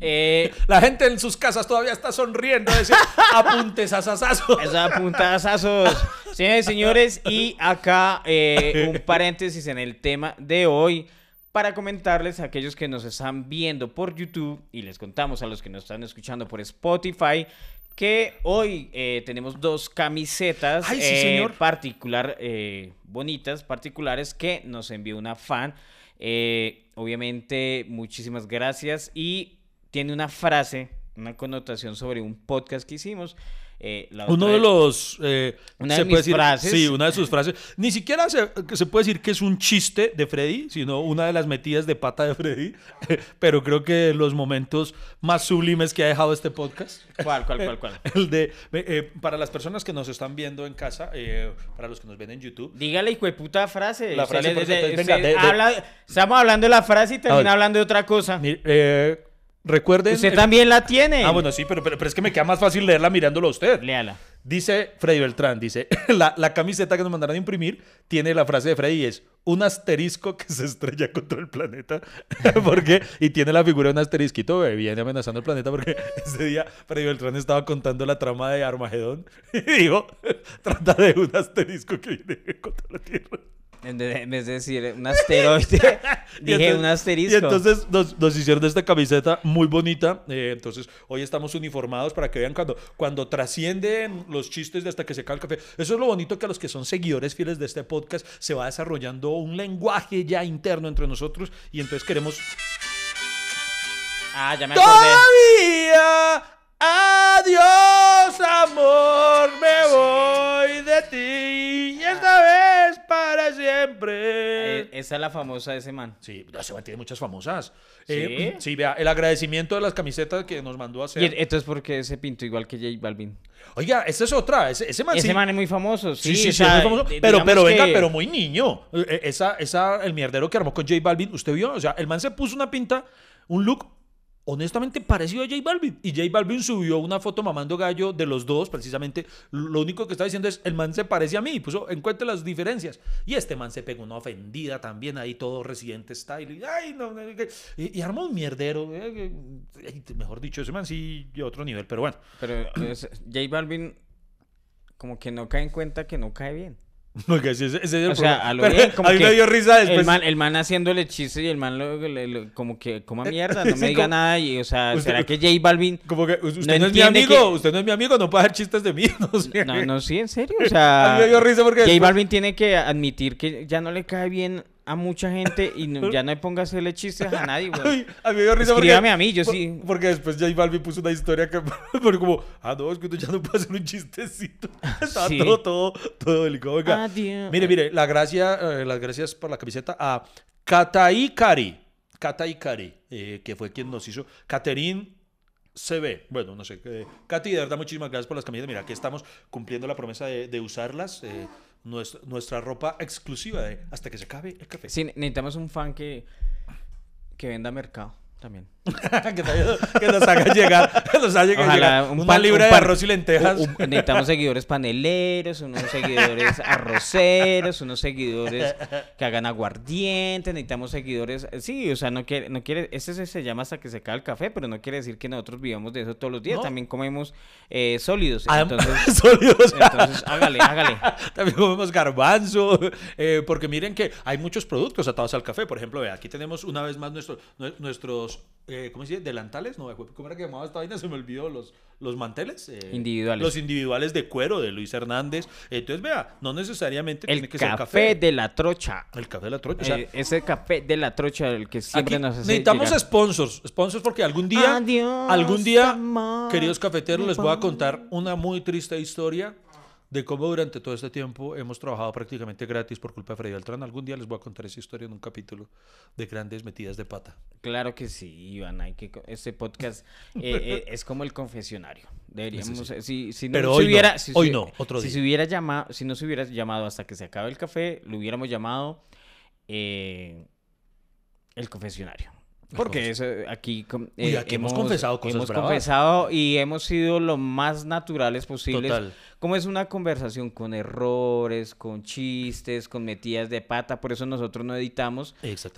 Speaker 1: Eh,
Speaker 2: La gente en sus casas todavía está sonriendo, ese apuntes asasazo.
Speaker 1: Esos apuntazazos. Señores, señores, y acá eh, un paréntesis en el tema de hoy para comentarles a aquellos que nos están viendo por YouTube y les contamos a los que nos están escuchando por Spotify que hoy eh, tenemos dos camisetas
Speaker 2: Ay, sí,
Speaker 1: eh,
Speaker 2: señor.
Speaker 1: particular eh, bonitas particulares que nos envió una fan obviamente muchísimas gracias y tiene una frase una connotación sobre un podcast que hicimos Eh, la
Speaker 2: Uno de los... eh,
Speaker 1: Una
Speaker 2: se
Speaker 1: de
Speaker 2: puede
Speaker 1: mis
Speaker 2: decir-
Speaker 1: frases.
Speaker 2: Sí, una de sus frases. Ni siquiera se, se puede decir que es un chiste de Freddy, sino una de las metidas de pata de Freddy. Pero creo que los momentos más sublimes que ha dejado este podcast.
Speaker 1: ¿Cuál, cuál, cuál, cuál?
Speaker 2: El de... eh, para las personas que nos están viendo en casa, eh, para los que nos ven en YouTube.
Speaker 1: Dígale, hijo de puta frase.
Speaker 2: La frase,
Speaker 1: le- de-
Speaker 2: venga, de-
Speaker 1: habla- estamos hablando de la frase y termina hablando de otra cosa.
Speaker 2: Eh, recuerden...
Speaker 1: Usted también la tiene.
Speaker 2: Ah, bueno, sí, pero, pero, pero es que me queda más fácil leerla mirándolo a usted.
Speaker 1: Léala.
Speaker 2: Dice Freddy Beltrán, dice, la, la camiseta que nos mandaron a imprimir tiene la frase de Freddy y es un asterisco que se estrella contra el planeta. porque Y tiene la figura de un asterisquito, eh, viene amenazando el planeta porque ese día Freddy Beltrán estaba contando la trama de Armagedón y dijo, trata de un asterisco que viene contra la Tierra.
Speaker 1: En vez de decir un asteroide, dije
Speaker 2: entonces-
Speaker 1: un asterisco.
Speaker 2: Y entonces nos, nos hicieron esta camiseta muy bonita. eh, entonces hoy estamos uniformados para que vean cuando, cuando trascienden los chistes de hasta que se cae el café. Eso es lo bonito que a los que son seguidores fieles de este podcast se va desarrollando un lenguaje ya interno entre nosotros y entonces queremos...
Speaker 1: Ah, ya me acordé.
Speaker 2: Todavía, adiós amor, me voy de ti y esta vez para siempre.
Speaker 1: Eh, esa es la famosa de ese man.
Speaker 2: Sí, ya se tiene muchas famosas.
Speaker 1: ¿Sí?
Speaker 2: Eh, sí, vea, el agradecimiento de las camisetas que nos mandó a hacer.
Speaker 1: Y entonces, ¿por qué se pintó igual que J Balvin?
Speaker 2: Oiga, esa es otra. Ese, ese man
Speaker 1: Ese
Speaker 2: sí.
Speaker 1: man es muy famoso. Sí,
Speaker 2: Sí, sí, sí, es muy famoso. Pero, pero venga,
Speaker 1: que-
Speaker 2: pero muy niño. Eh, Esa, esa, el mierdero que armó con J Balvin, ¿usted vio? O sea, el man se puso una pinta, un look honestamente parecido a J Balvin. Y J Balvin subió una foto mamando gallo de los dos, precisamente. Lo único que está diciendo es, el man se parece a mí. Y puso, encuentre las diferencias. Y este man se pegó una ofendida también, ahí todo residente style. Y, ay, no, y, armó un mierdero. eh, eh, mejor dicho, ese man sí, otro nivel. Pero bueno.
Speaker 1: Pero es- J Balvin como que no cae en cuenta que no cae bien.
Speaker 2: Oiga, ese, ese es el
Speaker 1: O sea, a lo
Speaker 2: Pero
Speaker 1: bien, como
Speaker 2: a mí
Speaker 1: que
Speaker 2: me dio risa después.
Speaker 1: El man, el man haciéndole chistes y el man lo- como que coma mierda, no
Speaker 2: Sí,
Speaker 1: me diga
Speaker 2: como-
Speaker 1: nada. Y, o sea,
Speaker 2: Usted-
Speaker 1: ¿será que J Balvin...
Speaker 2: Como que usted
Speaker 1: No
Speaker 2: no, es mi amigo,
Speaker 1: que-
Speaker 2: usted no es mi amigo, no puede hacer chistes de mí. No, sé.
Speaker 1: No, no, sí, en serio. O
Speaker 2: A
Speaker 1: sea,
Speaker 2: mí me dio risa porque
Speaker 1: J
Speaker 2: después-
Speaker 1: Balvin tiene que admitir que ya no le cae bien a mucha gente y no- ya no le ponga a hacerle chistes a nadie, güey.
Speaker 2: A mí me dio risa porque...
Speaker 1: A mí, yo
Speaker 2: por-
Speaker 1: sí.
Speaker 2: Porque después J Balvin puso una historia que... Pero como, ah, no, es que ya no puede hacer un chistecito. Estaba
Speaker 1: Sí.
Speaker 2: todo, todo, todo delicado. Oiga,
Speaker 1: Adiós.
Speaker 2: Mire, mire, la gracia, eh, las gracias por la camiseta a Katai Kari. Katai Kari, eh, que fue quien nos hizo. Catherine se ve. Bueno, no sé. eh, Katy, de verdad, muchísimas gracias por las camisas. Mira, aquí estamos cumpliendo la promesa de, de usarlas. eh, nuestra, nuestra ropa exclusiva de hasta que se acabe el café.
Speaker 1: Sí, necesitamos un fan que, que venda mercado también.
Speaker 2: que, nos haga llegar, que nos haga llegar
Speaker 1: Ojalá un
Speaker 2: una
Speaker 1: pan-
Speaker 2: libra
Speaker 1: un
Speaker 2: de arroz y lentejas.
Speaker 1: Un- un- necesitamos seguidores paneleros, unos seguidores arroceros, unos seguidores que hagan aguardiente, necesitamos seguidores, sí, o sea, no quiere, no quiere, ese se, se llama hasta que se acabe el café, pero no quiere decir que nosotros vivamos de eso todos los días,
Speaker 2: No.
Speaker 1: también comemos eh, sólidos, entonces,
Speaker 2: sólidos.
Speaker 1: entonces hágale, hágale.
Speaker 2: También comemos garbanzo, eh, porque miren que hay muchos productos atados al café. Por ejemplo, vea, aquí tenemos una vez más nuestro- nue- nuestros, eh, ¿cómo se dice? Delantales, no, ¿cómo era que llamaba esta vaina? Se me olvidó, los, los manteles. eh,
Speaker 1: Individuales.
Speaker 2: Los individuales de cuero de Luis Hernández. Entonces, vea, no necesariamente
Speaker 1: El
Speaker 2: tiene que ser
Speaker 1: café
Speaker 2: café.
Speaker 1: de la trocha.
Speaker 2: El café de la trocha. O sea,
Speaker 1: Eh, ese café de la trocha el que siempre nos hace
Speaker 2: necesitamos
Speaker 1: llegar.
Speaker 2: sponsors, sponsors porque algún día,
Speaker 1: Adiós,
Speaker 2: algún día,
Speaker 1: amor,
Speaker 2: queridos cafeteros, les voy a contar una muy triste historia de cómo durante todo este tiempo hemos trabajado prácticamente gratis por culpa de Freddy Beltrán. Algún día les voy a contar esa historia en un capítulo de grandes metidas de pata.
Speaker 1: Claro que sí, Iván, hay que este podcast eh, eh, es como el confesionario. Deberíamos, eh, si, si no
Speaker 2: Pero hoy no,
Speaker 1: hubiera, si
Speaker 2: hoy no, otro
Speaker 1: si
Speaker 2: día.
Speaker 1: se hubiera llamado, si no se hubiera llamado hasta que se acabe el café, lo hubiéramos llamado eh, el confesionario. Porque eso, aquí com-
Speaker 2: Uy,
Speaker 1: eh,
Speaker 2: aquí hemos confesado cosas
Speaker 1: hemos
Speaker 2: bravas.
Speaker 1: confesado y hemos sido lo más naturales posibles.
Speaker 2: Total.
Speaker 1: Como es una conversación con errores, con chistes, con metidas de pata, por eso nosotros no editamos.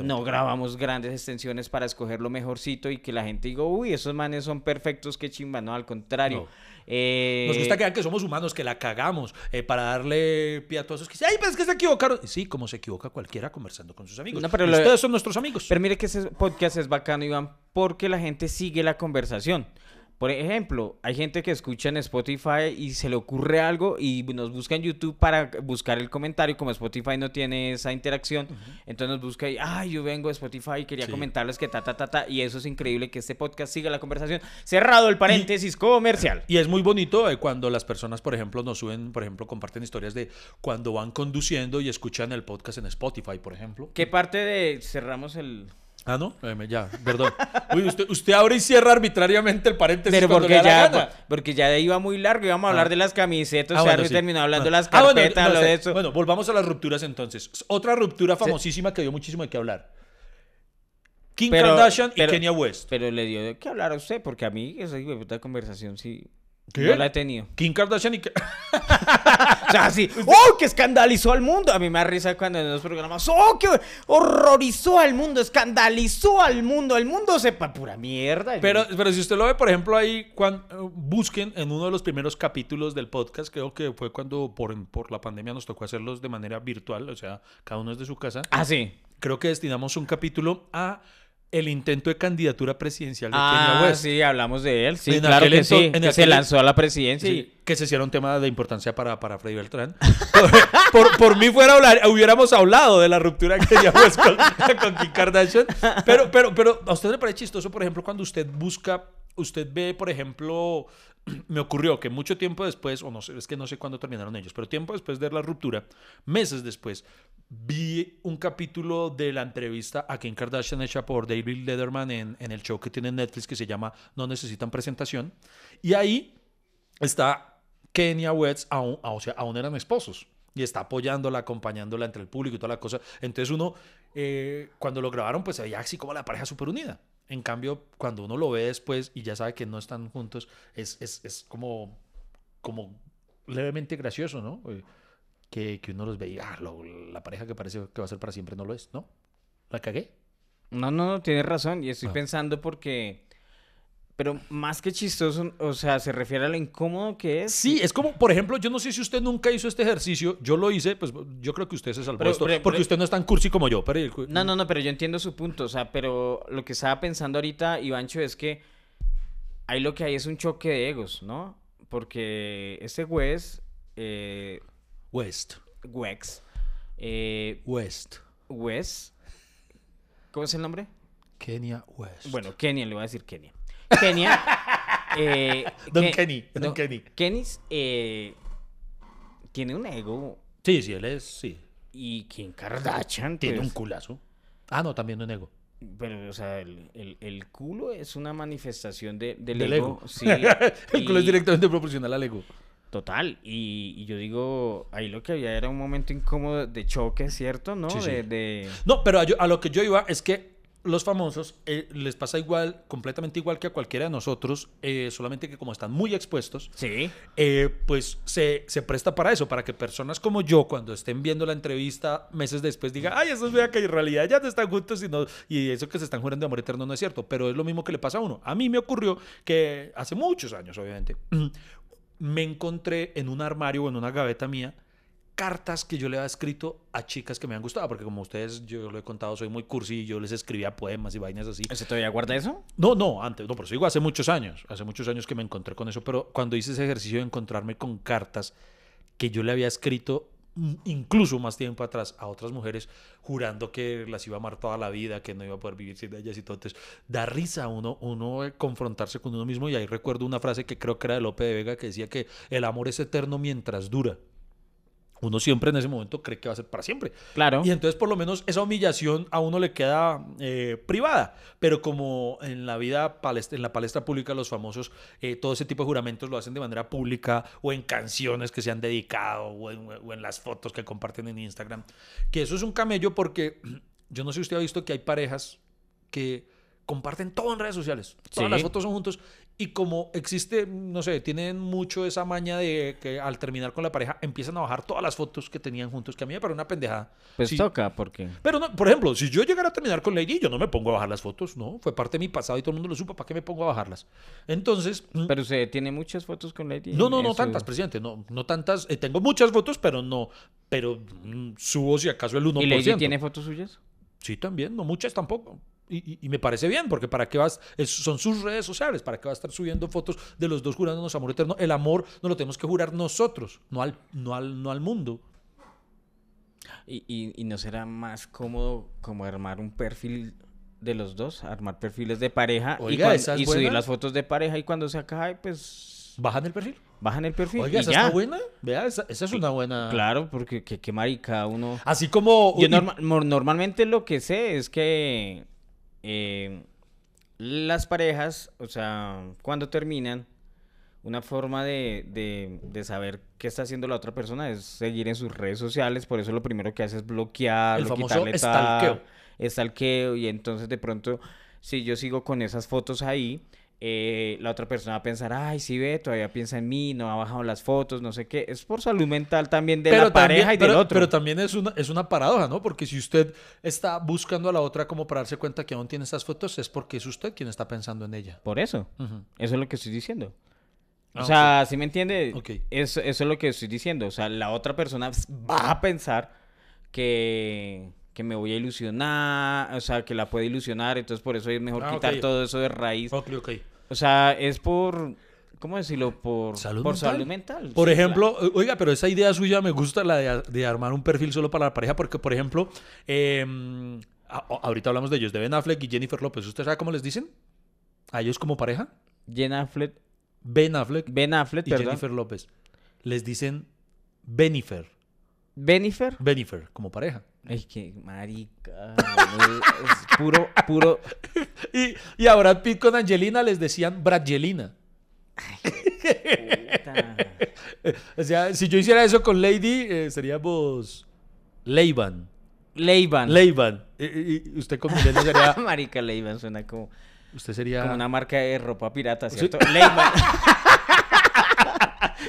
Speaker 1: No grabamos grandes extensiones para escoger lo mejorcito y que la gente diga, uy, esos manes son perfectos, qué chimba. No, al contrario.
Speaker 2: No.
Speaker 1: Eh,
Speaker 2: Nos gusta vean que somos humanos, que la cagamos, eh, para darle pie a todos esos que dicen, ay, pues es que se equivocaron. Sí, como se equivoca cualquiera conversando con sus amigos.
Speaker 1: No, pero
Speaker 2: Y
Speaker 1: lo-
Speaker 2: ustedes son nuestros amigos.
Speaker 1: Pero mire que ese podcast es bacano, Iván, porque la gente sigue la conversación. Por ejemplo, hay gente que escucha en Spotify y se le ocurre algo y nos busca en YouTube para buscar el comentario. Como Spotify no tiene esa interacción, entonces nos busca y, ay, yo vengo de Spotify y quería
Speaker 2: Sí.
Speaker 1: comentarles que ta, ta, ta, ta. Y eso es increíble que este podcast siga la conversación. Cerrado el paréntesis comercial.
Speaker 2: Y es muy bonito eh, cuando las personas, por ejemplo, nos suben, por ejemplo, comparten historias de cuando van conduciendo y escuchan el podcast en Spotify, por ejemplo.
Speaker 1: ¿Qué parte de cerramos el...?
Speaker 2: Ah, no, Eh, ya, perdón. Uy, usted, usted abre y cierra arbitrariamente el paréntesis
Speaker 1: Pero porque
Speaker 2: le da la
Speaker 1: ya,
Speaker 2: gana.
Speaker 1: porque ya iba muy largo, íbamos a hablar
Speaker 2: Ah.
Speaker 1: de las camisetas,
Speaker 2: Ah,
Speaker 1: o sea,
Speaker 2: bueno,
Speaker 1: no
Speaker 2: sí.
Speaker 1: terminó hablando de
Speaker 2: Ah.
Speaker 1: las
Speaker 2: Ah, bueno,
Speaker 1: carpetas,
Speaker 2: no
Speaker 1: lo de eso.
Speaker 2: Bueno, volvamos a las rupturas entonces. Otra ruptura famosísima que dio muchísimo de qué hablar. Kim
Speaker 1: Pero-
Speaker 2: Kardashian
Speaker 1: pero-
Speaker 2: y Kanye West.
Speaker 1: Pero le dio de qué hablar a usted, porque a mí esa de puta conversación sí
Speaker 2: ¿Qué?
Speaker 1: no la he tenido.
Speaker 2: Kim Kardashian y...
Speaker 1: O sea, sí, ¡oh, que escandalizó al mundo! A mí me da risa cuando en los programas, ¡oh, que horrorizó al mundo, escandalizó al mundo! El mundo sepa pura mierda.
Speaker 2: Pero, pero si usted lo ve, por ejemplo, ahí, eh, busquen en uno de los primeros capítulos del podcast, creo que fue cuando por, por la pandemia nos tocó hacerlos de manera virtual, o sea, cada uno es de su casa.
Speaker 1: Ah, sí.
Speaker 2: Creo que destinamos un capítulo a el intento de candidatura presidencial de
Speaker 1: Ah,
Speaker 2: Kanye West.
Speaker 1: sí, hablamos de él. Sí,
Speaker 2: En
Speaker 1: claro que sí.
Speaker 2: en
Speaker 1: que se lanzó a la presidencia
Speaker 2: Sí,
Speaker 1: y...
Speaker 2: que se hiciera un tema de importancia para, para Freddy Beltrán. por, por- por mí fuera hablar, hubiéramos hablado de la ruptura que teníamos con, con Kim Kardashian. Pero, pero, pero, ¿a usted le parece chistoso, por ejemplo, cuando usted busca, usted ve, por ejemplo, me ocurrió que mucho tiempo después, o no sé, es que no sé cuándo terminaron ellos, pero tiempo después de la ruptura, meses después, vi un capítulo de la entrevista a Kim Kardashian hecha por David Letterman en, el show que tiene en Netflix que se llama No Necesitan Presentación. Y ahí está Kenya West, aún, o sea, aún eran esposos. Y está apoyándola, acompañándola entre el público y toda la cosa. Entonces uno, eh, cuando lo grabaron, pues se veía así como la pareja súper unida. En cambio, cuando uno lo ve después y ya sabe que no están juntos, es, es, es como, como levemente gracioso, ¿no? Eh, Que, que uno los ve y ah, lo- la pareja que parece que va a ser para siempre no lo es, ¿no? ¿La cagué?
Speaker 1: No, no, no, tienes razón. Y estoy
Speaker 2: Ah.
Speaker 1: pensando porque... Pero más que chistoso, o sea, se refiere a lo incómodo que es.
Speaker 2: Sí, es como, por ejemplo, yo no sé si usted nunca hizo este ejercicio, yo lo hice, pues yo creo que usted se salvó
Speaker 1: Pero-
Speaker 2: esto,
Speaker 1: pero-
Speaker 2: porque
Speaker 1: pero-
Speaker 2: usted no es tan cursi como yo, pero...
Speaker 1: No, no, no, pero yo entiendo su punto, o sea, pero lo que estaba pensando ahorita, Ivancho, es que ahí lo que hay es un choque de egos, ¿no? Porque este Wes, eh,
Speaker 2: West,
Speaker 1: Wex, eh,
Speaker 2: West,
Speaker 1: Wes, ¿cómo es el nombre?
Speaker 2: Kenya West.
Speaker 1: Bueno, Kenia, le voy a decir Kenia. Kenia, eh,
Speaker 2: Don
Speaker 1: Ke-
Speaker 2: Kenny, Don Kenny.
Speaker 1: Eh, tiene un ego
Speaker 2: Sí, sí, él es, sí,
Speaker 1: y Kim Kardashian,
Speaker 2: tiene
Speaker 1: pues,
Speaker 2: un culazo. Ah, no, también un ego.
Speaker 1: Pero, o sea, el, el- el culo es una manifestación de, del,
Speaker 2: Del
Speaker 1: ego.
Speaker 2: ego.
Speaker 1: Sí,
Speaker 2: El culo es directamente proporcional al ego.
Speaker 1: Total. Y, y yo digo, ahí lo que había era un momento incómodo de choque, ¿cierto? ¿No?
Speaker 2: Sí, sí.
Speaker 1: De, de-
Speaker 2: No, pero a, yo- a lo que yo iba es que los famosos eh, les pasa igual, completamente igual que a cualquiera de nosotros, eh, solamente que como están muy expuestos,
Speaker 1: Sí.
Speaker 2: eh, pues se, se presta para eso, para que personas como yo, cuando estén viendo la entrevista meses después, digan, ay, esos vean que en realidad ya no están juntos y, no- y eso que se están jurando de amor eterno no es cierto, pero es lo mismo que le pasa a uno. A mí me ocurrió que hace muchos años, obviamente, me encontré en un armario o en una gaveta mía cartas que yo le había escrito a chicas que me han gustado, porque como ustedes, yo lo he contado, soy muy cursi y yo les escribía poemas y vainas así.
Speaker 1: ¿Ese todavía guarda eso?
Speaker 2: No, no, antes, no, pero digo hace muchos años, hace muchos años que me encontré con eso, pero cuando hice ese ejercicio de encontrarme con cartas que yo le había escrito incluso más tiempo atrás a otras mujeres jurando que las iba a amar toda la vida, que no iba a poder vivir sin ellas y todo, entonces da risa uno, uno eh, confrontarse con uno mismo y ahí recuerdo una frase que creo que era de Lope de Vega que decía que el amor es eterno mientras dura. Uno siempre en ese momento cree que va a ser para siempre.
Speaker 1: Claro.
Speaker 2: Y entonces por lo menos esa humillación a uno le queda eh, privada. Pero como en la vida, palestra, en la palestra pública, los famosos, eh, todo ese tipo de juramentos lo hacen de manera pública o en canciones que se han dedicado o en, o en las fotos que comparten en Instagram. Que eso es un camello porque yo no sé si usted ha visto que hay parejas que comparten todo en redes sociales. Todas
Speaker 1: Sí.
Speaker 2: las fotos son juntos. Y como existe, no sé, tienen mucho esa maña de que al terminar con la pareja empiezan a bajar todas las fotos que tenían juntos, que a mí me parece una pendejada.
Speaker 1: Pues
Speaker 2: Sí.
Speaker 1: toca, porque...
Speaker 2: Pero, no, por ejemplo, si yo llegara a terminar con Lady, yo no me pongo a bajar las fotos, ¿no? Fue parte de mi pasado y todo el mundo lo supo, ¿para qué me pongo a bajarlas? Entonces, mm,
Speaker 1: Pero usted tiene muchas fotos con Lady.
Speaker 2: no, no, no
Speaker 1: Eso-
Speaker 2: tantas, presidente, no, no tantas. eh, tengo muchas fotos, pero no, pero mm, subo si acaso el 1%.
Speaker 1: ¿Y Lady tiene fotos suyas?
Speaker 2: Sí, también, no muchas tampoco. Y, y- y me parece bien, porque para qué vas, es- son sus redes sociales, para qué va a estar subiendo fotos de los dos jurándonos amor eterno. El amor no lo tenemos que jurar nosotros, no al, no al, no al mundo.
Speaker 1: ¿Y, y, y no será más cómodo como armar un perfil de los dos? Armar perfiles de pareja y,
Speaker 2: Oiga, es
Speaker 1: y subir las fotos de pareja y cuando se acabe, pues
Speaker 2: ¿Bajan el perfil?
Speaker 1: bajan el perfil
Speaker 2: Oiga,
Speaker 1: y
Speaker 2: esa
Speaker 1: ya.
Speaker 2: está buena. Vea, esa, esa es una buena.
Speaker 1: Claro, porque qué, marica uno...
Speaker 2: Así como.
Speaker 1: Yo
Speaker 2: y-
Speaker 1: norma- normalmente lo que sé es que eh, las parejas, o sea, cuando terminan, una forma de, de- de saber qué está haciendo la otra persona es seguir en sus redes sociales, por eso lo primero que hace es bloquear,
Speaker 2: El famoso
Speaker 1: quitarle tal, stalkeo, y entonces de pronto, si yo sigo con esas fotos ahí, eh, la otra persona va a pensar, ay, sí ve, todavía piensa en mí, no ha bajado las fotos, no sé qué. Es por salud mental también de la pareja y del otro.
Speaker 2: pero también es una, es una paradoja, ¿no? Porque si usted está buscando a la otra como para darse cuenta que aún tiene esas fotos, es porque es usted quien está pensando en ella.
Speaker 1: Por eso. Eso es lo que estoy diciendo. O
Speaker 2: Ah,
Speaker 1: sea, ¿sí me entiende? Eso es lo que estoy diciendo. O sea, la otra persona va a pensar que, que me voy a ilusionar, o sea, que la puede ilusionar, entonces por eso es mejor
Speaker 2: Ah,
Speaker 1: quitar todo eso de raíz.
Speaker 2: Ok, ok.
Speaker 1: O sea, es por, ¿cómo decirlo? Por
Speaker 2: Salud
Speaker 1: por
Speaker 2: mental.
Speaker 1: salud mental.
Speaker 2: Por
Speaker 1: sí,
Speaker 2: ejemplo, oiga, pero esa idea suya me gusta, la de, de armar un perfil solo para la pareja, porque, por ejemplo, eh, a- a- ahorita hablamos de ellos, de Ben Affleck y Jennifer López. ¿Usted sabe cómo les dicen? A ellos como pareja.
Speaker 1: Ben Affleck,
Speaker 2: Ben Affleck
Speaker 1: Ben Affleck,
Speaker 2: y
Speaker 1: perdón.
Speaker 2: Jennifer López. Les dicen Benifer.
Speaker 1: Benifer.
Speaker 2: Benifer, como pareja.
Speaker 1: Ay, qué marica. es puro, puro.
Speaker 2: Y, y a Brad Pitt con Angelina les decían Bradgelina. O sea, si yo hiciera eso con Lady, eh, seríamos Leiban.
Speaker 1: Leiban.
Speaker 2: Leiban. Y, usted con Milena sería.
Speaker 1: Marica Leiban suena como,
Speaker 2: Usted sería.
Speaker 1: como una marca de ropa pirata,
Speaker 2: Sí.
Speaker 1: ¿cierto? Leiban.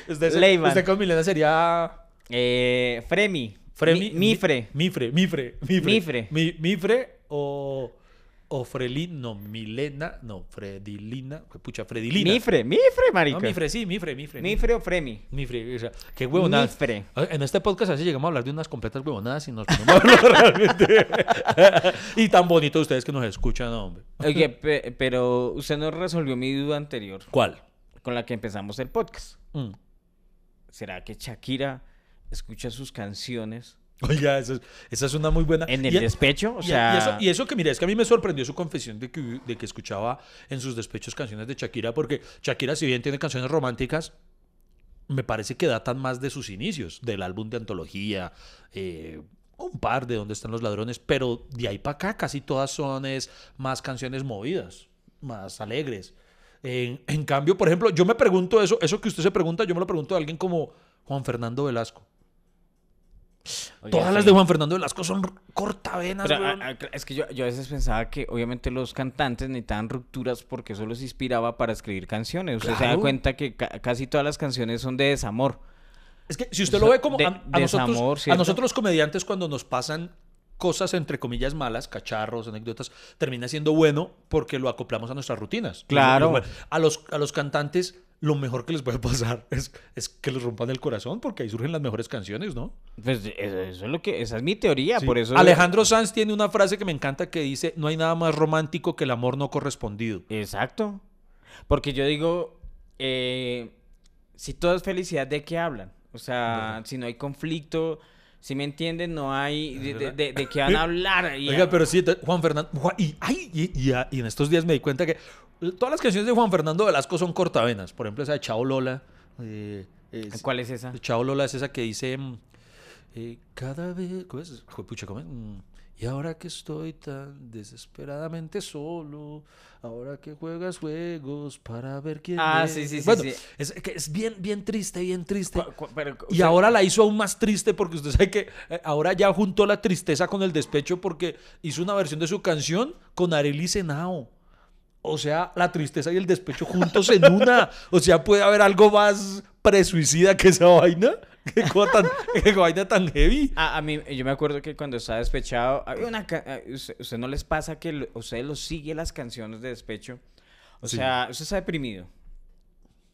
Speaker 2: Usted,
Speaker 1: Leiban.
Speaker 2: usted con Milena sería.
Speaker 1: Eh, Fremi. Mi- Mifre.
Speaker 2: Mifre, Mifre, Mifre.
Speaker 1: Mifre.
Speaker 2: Mi- Mifre o. O Frelin, no, Milena, no, Fredilina, pucha, Fredilina.
Speaker 1: Mifre. Mifre, marica.
Speaker 2: No, Mifre, sí, Mifre, Mifre.
Speaker 1: Mifre o Fremi.
Speaker 2: Mifre, o sea, qué huevonadas.
Speaker 1: Mifre.
Speaker 2: En este podcast a veces llegamos a hablar de unas completas huevonadas y nos ponemos a hablar realmente. y tan bonito ustedes que nos escuchan, hombre.
Speaker 1: Oye, pe- pero usted no resolvió mi duda anterior
Speaker 2: ¿Cuál?
Speaker 1: con la que empezamos el podcast.
Speaker 2: Mm.
Speaker 1: ¿Será que Shakira escucha sus canciones
Speaker 2: Oiga, esa es, esa es una muy buena.
Speaker 1: en el
Speaker 2: Y-
Speaker 1: despecho? O
Speaker 2: y-
Speaker 1: sea,
Speaker 2: y, eso, y eso que mira, es que a mí me sorprendió su confesión de que, de que escuchaba en sus despechos canciones de Shakira, porque Shakira, si bien tiene canciones románticas, me parece que datan más de sus inicios, del álbum de antología, eh, un par de Dónde están los ladrones, pero de ahí para acá casi todas son es, más canciones movidas, más alegres. En, en cambio, por ejemplo, yo me pregunto eso, eso que usted se pregunta, yo me lo pregunto a alguien como Juan Fernando Velasco.
Speaker 1: Oye,
Speaker 2: Todas las de Juan Fernando Velasco son cortavenas,
Speaker 1: Pero,
Speaker 2: weón.
Speaker 1: a- a- es que yo, yo a veces pensaba que obviamente los cantantes necesitaban rupturas porque eso los inspiraba para escribir canciones. Usted se da cuenta que ca- casi todas las canciones son de desamor.
Speaker 2: Es que si usted
Speaker 1: O
Speaker 2: lo ve como
Speaker 1: de-
Speaker 2: a, a nosotros,
Speaker 1: desamor,
Speaker 2: a nosotros los comediantes cuando nos pasan cosas entre comillas malas, cacharros, anécdotas, termina siendo bueno porque lo acoplamos a nuestras rutinas.
Speaker 1: Claro.
Speaker 2: A los, a los cantantes lo mejor que les puede pasar es, es que les rompan el corazón porque ahí surgen las mejores canciones, ¿no?
Speaker 1: Pues eso, eso es lo que, esa es mi teoría,
Speaker 2: Sí.
Speaker 1: por eso.
Speaker 2: Alejandro Sanz tiene una frase que me encanta que dice, no hay nada más romántico que el amor no correspondido.
Speaker 1: Exacto. Porque yo digo, eh, si todo es felicidad, ¿de qué hablan? O sea, si no hay conflicto, si me entienden, no hay de, de- de- de qué van a hablar. Y-
Speaker 2: Oiga, pero sí, Juan Fernando. Juan- y, ay, y, y a- y en estos días me di cuenta que todas las canciones de Juan Fernando Velasco son cortavenas. Por ejemplo, esa de Chao Lola. eh, es-
Speaker 1: ¿Cuál es esa?
Speaker 2: Chao Lola es esa que dice. mm, eh, cada vez. ¿Cómo es? Juepucha, ¿cómo es? Mm, y ahora que estoy tan desesperadamente solo, ahora que juegas juegos para ver quién
Speaker 1: Ah,
Speaker 2: es.
Speaker 1: sí, sí, sí,
Speaker 2: Bueno,
Speaker 1: sí.
Speaker 2: Es, que es bien, bien triste, bien triste.
Speaker 1: Pero,
Speaker 2: Y ahora la hizo aún más triste porque usted sabe que eh, ahora ya juntó la tristeza con el despecho porque hizo una versión de su canción con Arely Senao. O sea, la tristeza y el despecho juntos en una. O sea, puede haber algo más presuicida que esa vaina. Qué cosa tan, qué vaina tan heavy.
Speaker 1: A, a mí, yo me acuerdo que cuando estaba despechado, había una usted, usted no les pasa que lo- usted los sigue las canciones de despecho. O
Speaker 2: Sí.
Speaker 1: sea, usted está deprimido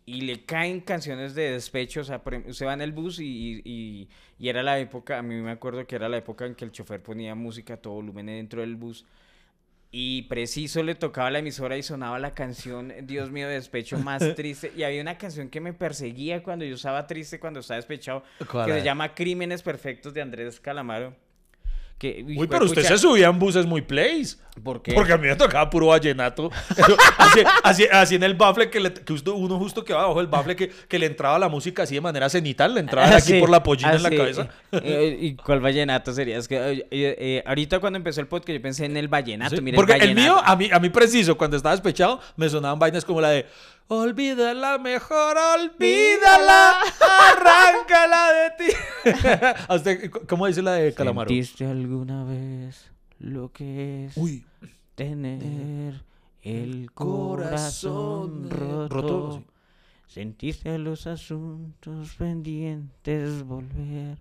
Speaker 1: y le caen canciones de despecho. O sea, ejemplo, usted va en el bus y- y- y era la época, a mí me acuerdo que era la época en que el chofer ponía música a todo volumen dentro del bus. Y preciso le tocaba la emisora y sonaba la canción, Dios mío, de despecho más triste. Y había una canción que me perseguía cuando yo estaba triste, cuando estaba despechado,
Speaker 2: ¿Cuál
Speaker 1: que se llama Crímenes Perfectos de Andrés Calamaro. Que,
Speaker 2: Uy, pero usted se subía en buses muy plays.
Speaker 1: ¿Por qué?
Speaker 2: Porque a mí me tocaba puro vallenato. Eso, así, así- así en el bafle, que, le- que uno justo que va abajo del bafle, que, que le entraba la música así de manera cenital, le entraba de
Speaker 1: Ah,
Speaker 2: aquí
Speaker 1: sí,
Speaker 2: por la pollina
Speaker 1: ah,
Speaker 2: en la
Speaker 1: sí.
Speaker 2: cabeza.
Speaker 1: Eh, ¿Y cuál vallenato sería? Es que eh, eh, eh, ahorita cuando empezó el podcast yo pensé en el vallenato.
Speaker 2: Sí, Porque el
Speaker 1: vallenato.
Speaker 2: mío, a mí, a mí preciso, cuando estaba despechado, me sonaban vainas como la de Olvídala mejor, olvídala, arráncala de ti. ¿A usted, ¿Cómo dice la de Calamaro?
Speaker 1: ¿Sentiste alguna vez lo que es
Speaker 2: Uy,
Speaker 1: tener el
Speaker 2: corazón
Speaker 1: corazón roto?
Speaker 2: roto, sí.
Speaker 1: ¿Sentiste los asuntos pendientes volver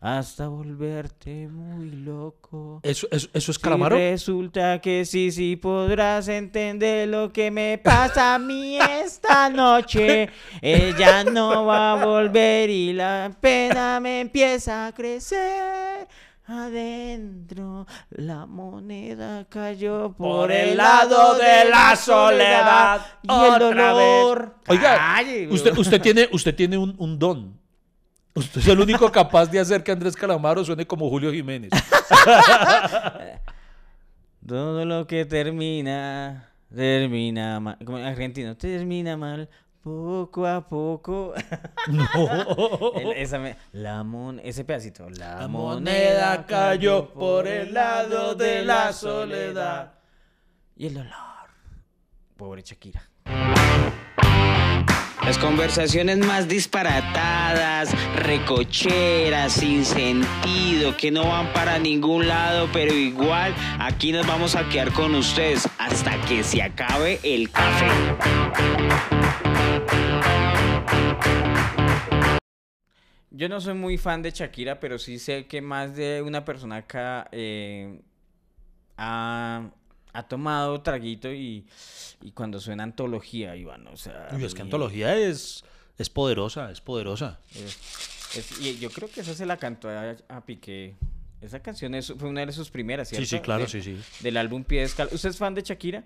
Speaker 1: hasta volverte muy loco?
Speaker 2: ¿eso, eso, eso es
Speaker 1: Si
Speaker 2: Calamaro?
Speaker 1: resulta que sí, sí podrás entender lo que me pasa a mí esta noche. Ella no va a volver y la pena me empieza a crecer. Adentro la moneda cayó por, el lado de la soledad y el
Speaker 2: vez.
Speaker 1: dolor.
Speaker 2: Oiga,
Speaker 1: Calle,
Speaker 2: usted, usted tiene, usted tiene un, un don. Usted es el único capaz de hacer que Andrés Calamaro suene como Julio Jiménez.
Speaker 1: Todo lo que termina, termina mal. Como en argentino, termina mal, poco a poco.
Speaker 2: No.
Speaker 1: El- esa me- la mon- ese pedacito. La,
Speaker 2: La moneda cayó por el lado de la soledad.
Speaker 1: Y el dolor. Pobre Shakira.
Speaker 5: Las conversaciones más disparatadas, recocheras, sin sentido, que no van para ningún lado, pero igual aquí nos vamos a quedar con ustedes hasta que se acabe el café.
Speaker 1: Yo no soy muy fan de Shakira, pero sí sé que más de una persona acá eh, ha, ha tomado traguito y, y cuando suena antología, Iván, o sea...
Speaker 2: Uy, es que antología es, es poderosa, es poderosa.
Speaker 1: Es- es- y yo creo que esa se la cantó a, a Piqué. Esa canción es- fue una de sus primeras, ¿cierto?
Speaker 2: Sí, sí, claro,
Speaker 1: De-
Speaker 2: sí, sí.
Speaker 1: Del álbum Pie Descalzo. ¿Usted es fan de Shakira?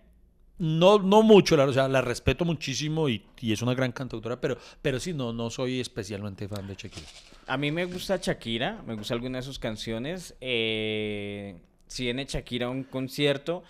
Speaker 2: No, no mucho, la, o sea, la respeto muchísimo y, y es una gran cantautora, pero, pero sí, no, no soy especialmente fan de Shakira.
Speaker 1: A mí me gusta Shakira, me gusta alguna de sus canciones. Eh, si viene Shakira a un concierto,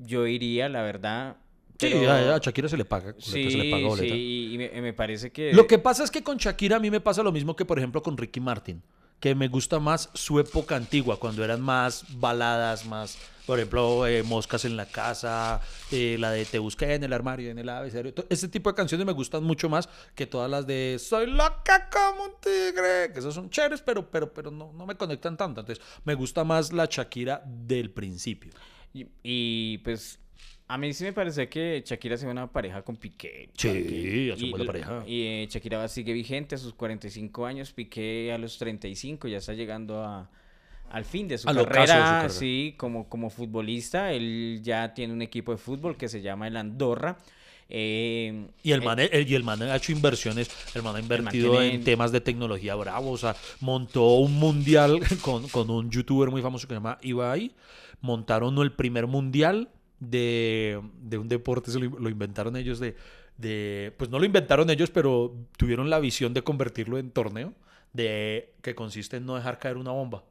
Speaker 1: yo iría, la verdad.
Speaker 2: Sí, a, a Shakira se le paga,
Speaker 1: Sí,
Speaker 2: se le paga boleta.
Speaker 1: sí, y me, me parece que...
Speaker 2: Lo que pasa es que con Shakira a mí me pasa lo mismo que, por ejemplo, con Ricky Martin. que me gusta más su época antigua, cuando eran más baladas, más, por ejemplo, eh, Moscas en la casa, eh, la de Te busqué en el armario, en el abecedario. Ese tipo de canciones me gustan mucho más que todas las de Soy loca como un tigre, que esas son chéveres, pero, pero, pero no, no me conectan tanto. Entonces, me gusta más la Shakira del principio.
Speaker 1: Y, y, pues a mí sí me parece que Shakira sea una pareja con Piqué.
Speaker 2: Sí, hace
Speaker 1: y,
Speaker 2: buena pareja.
Speaker 1: Y eh, Shakira sigue vigente a sus 45 años, Piqué a los 35, ya está llegando a, al fin de su
Speaker 2: de
Speaker 1: carrera.
Speaker 2: carrera.
Speaker 1: Sí, como, como futbolista. Él ya tiene un equipo de fútbol que se llama el Andorra. Eh,
Speaker 2: Y el
Speaker 1: eh,
Speaker 2: man, el- y el man ha hecho inversiones, el man ha invertido
Speaker 1: tiene-
Speaker 2: en temas de tecnología bravo, o sea, montó un mundial con, con un youtuber muy famoso que se llama Ibai, montaron el primer mundial de, de un deporte, se lo, lo inventaron ellos de, de, pues no lo inventaron ellos, pero tuvieron la visión de convertirlo en torneo, de que consiste en no dejar caer una bomba.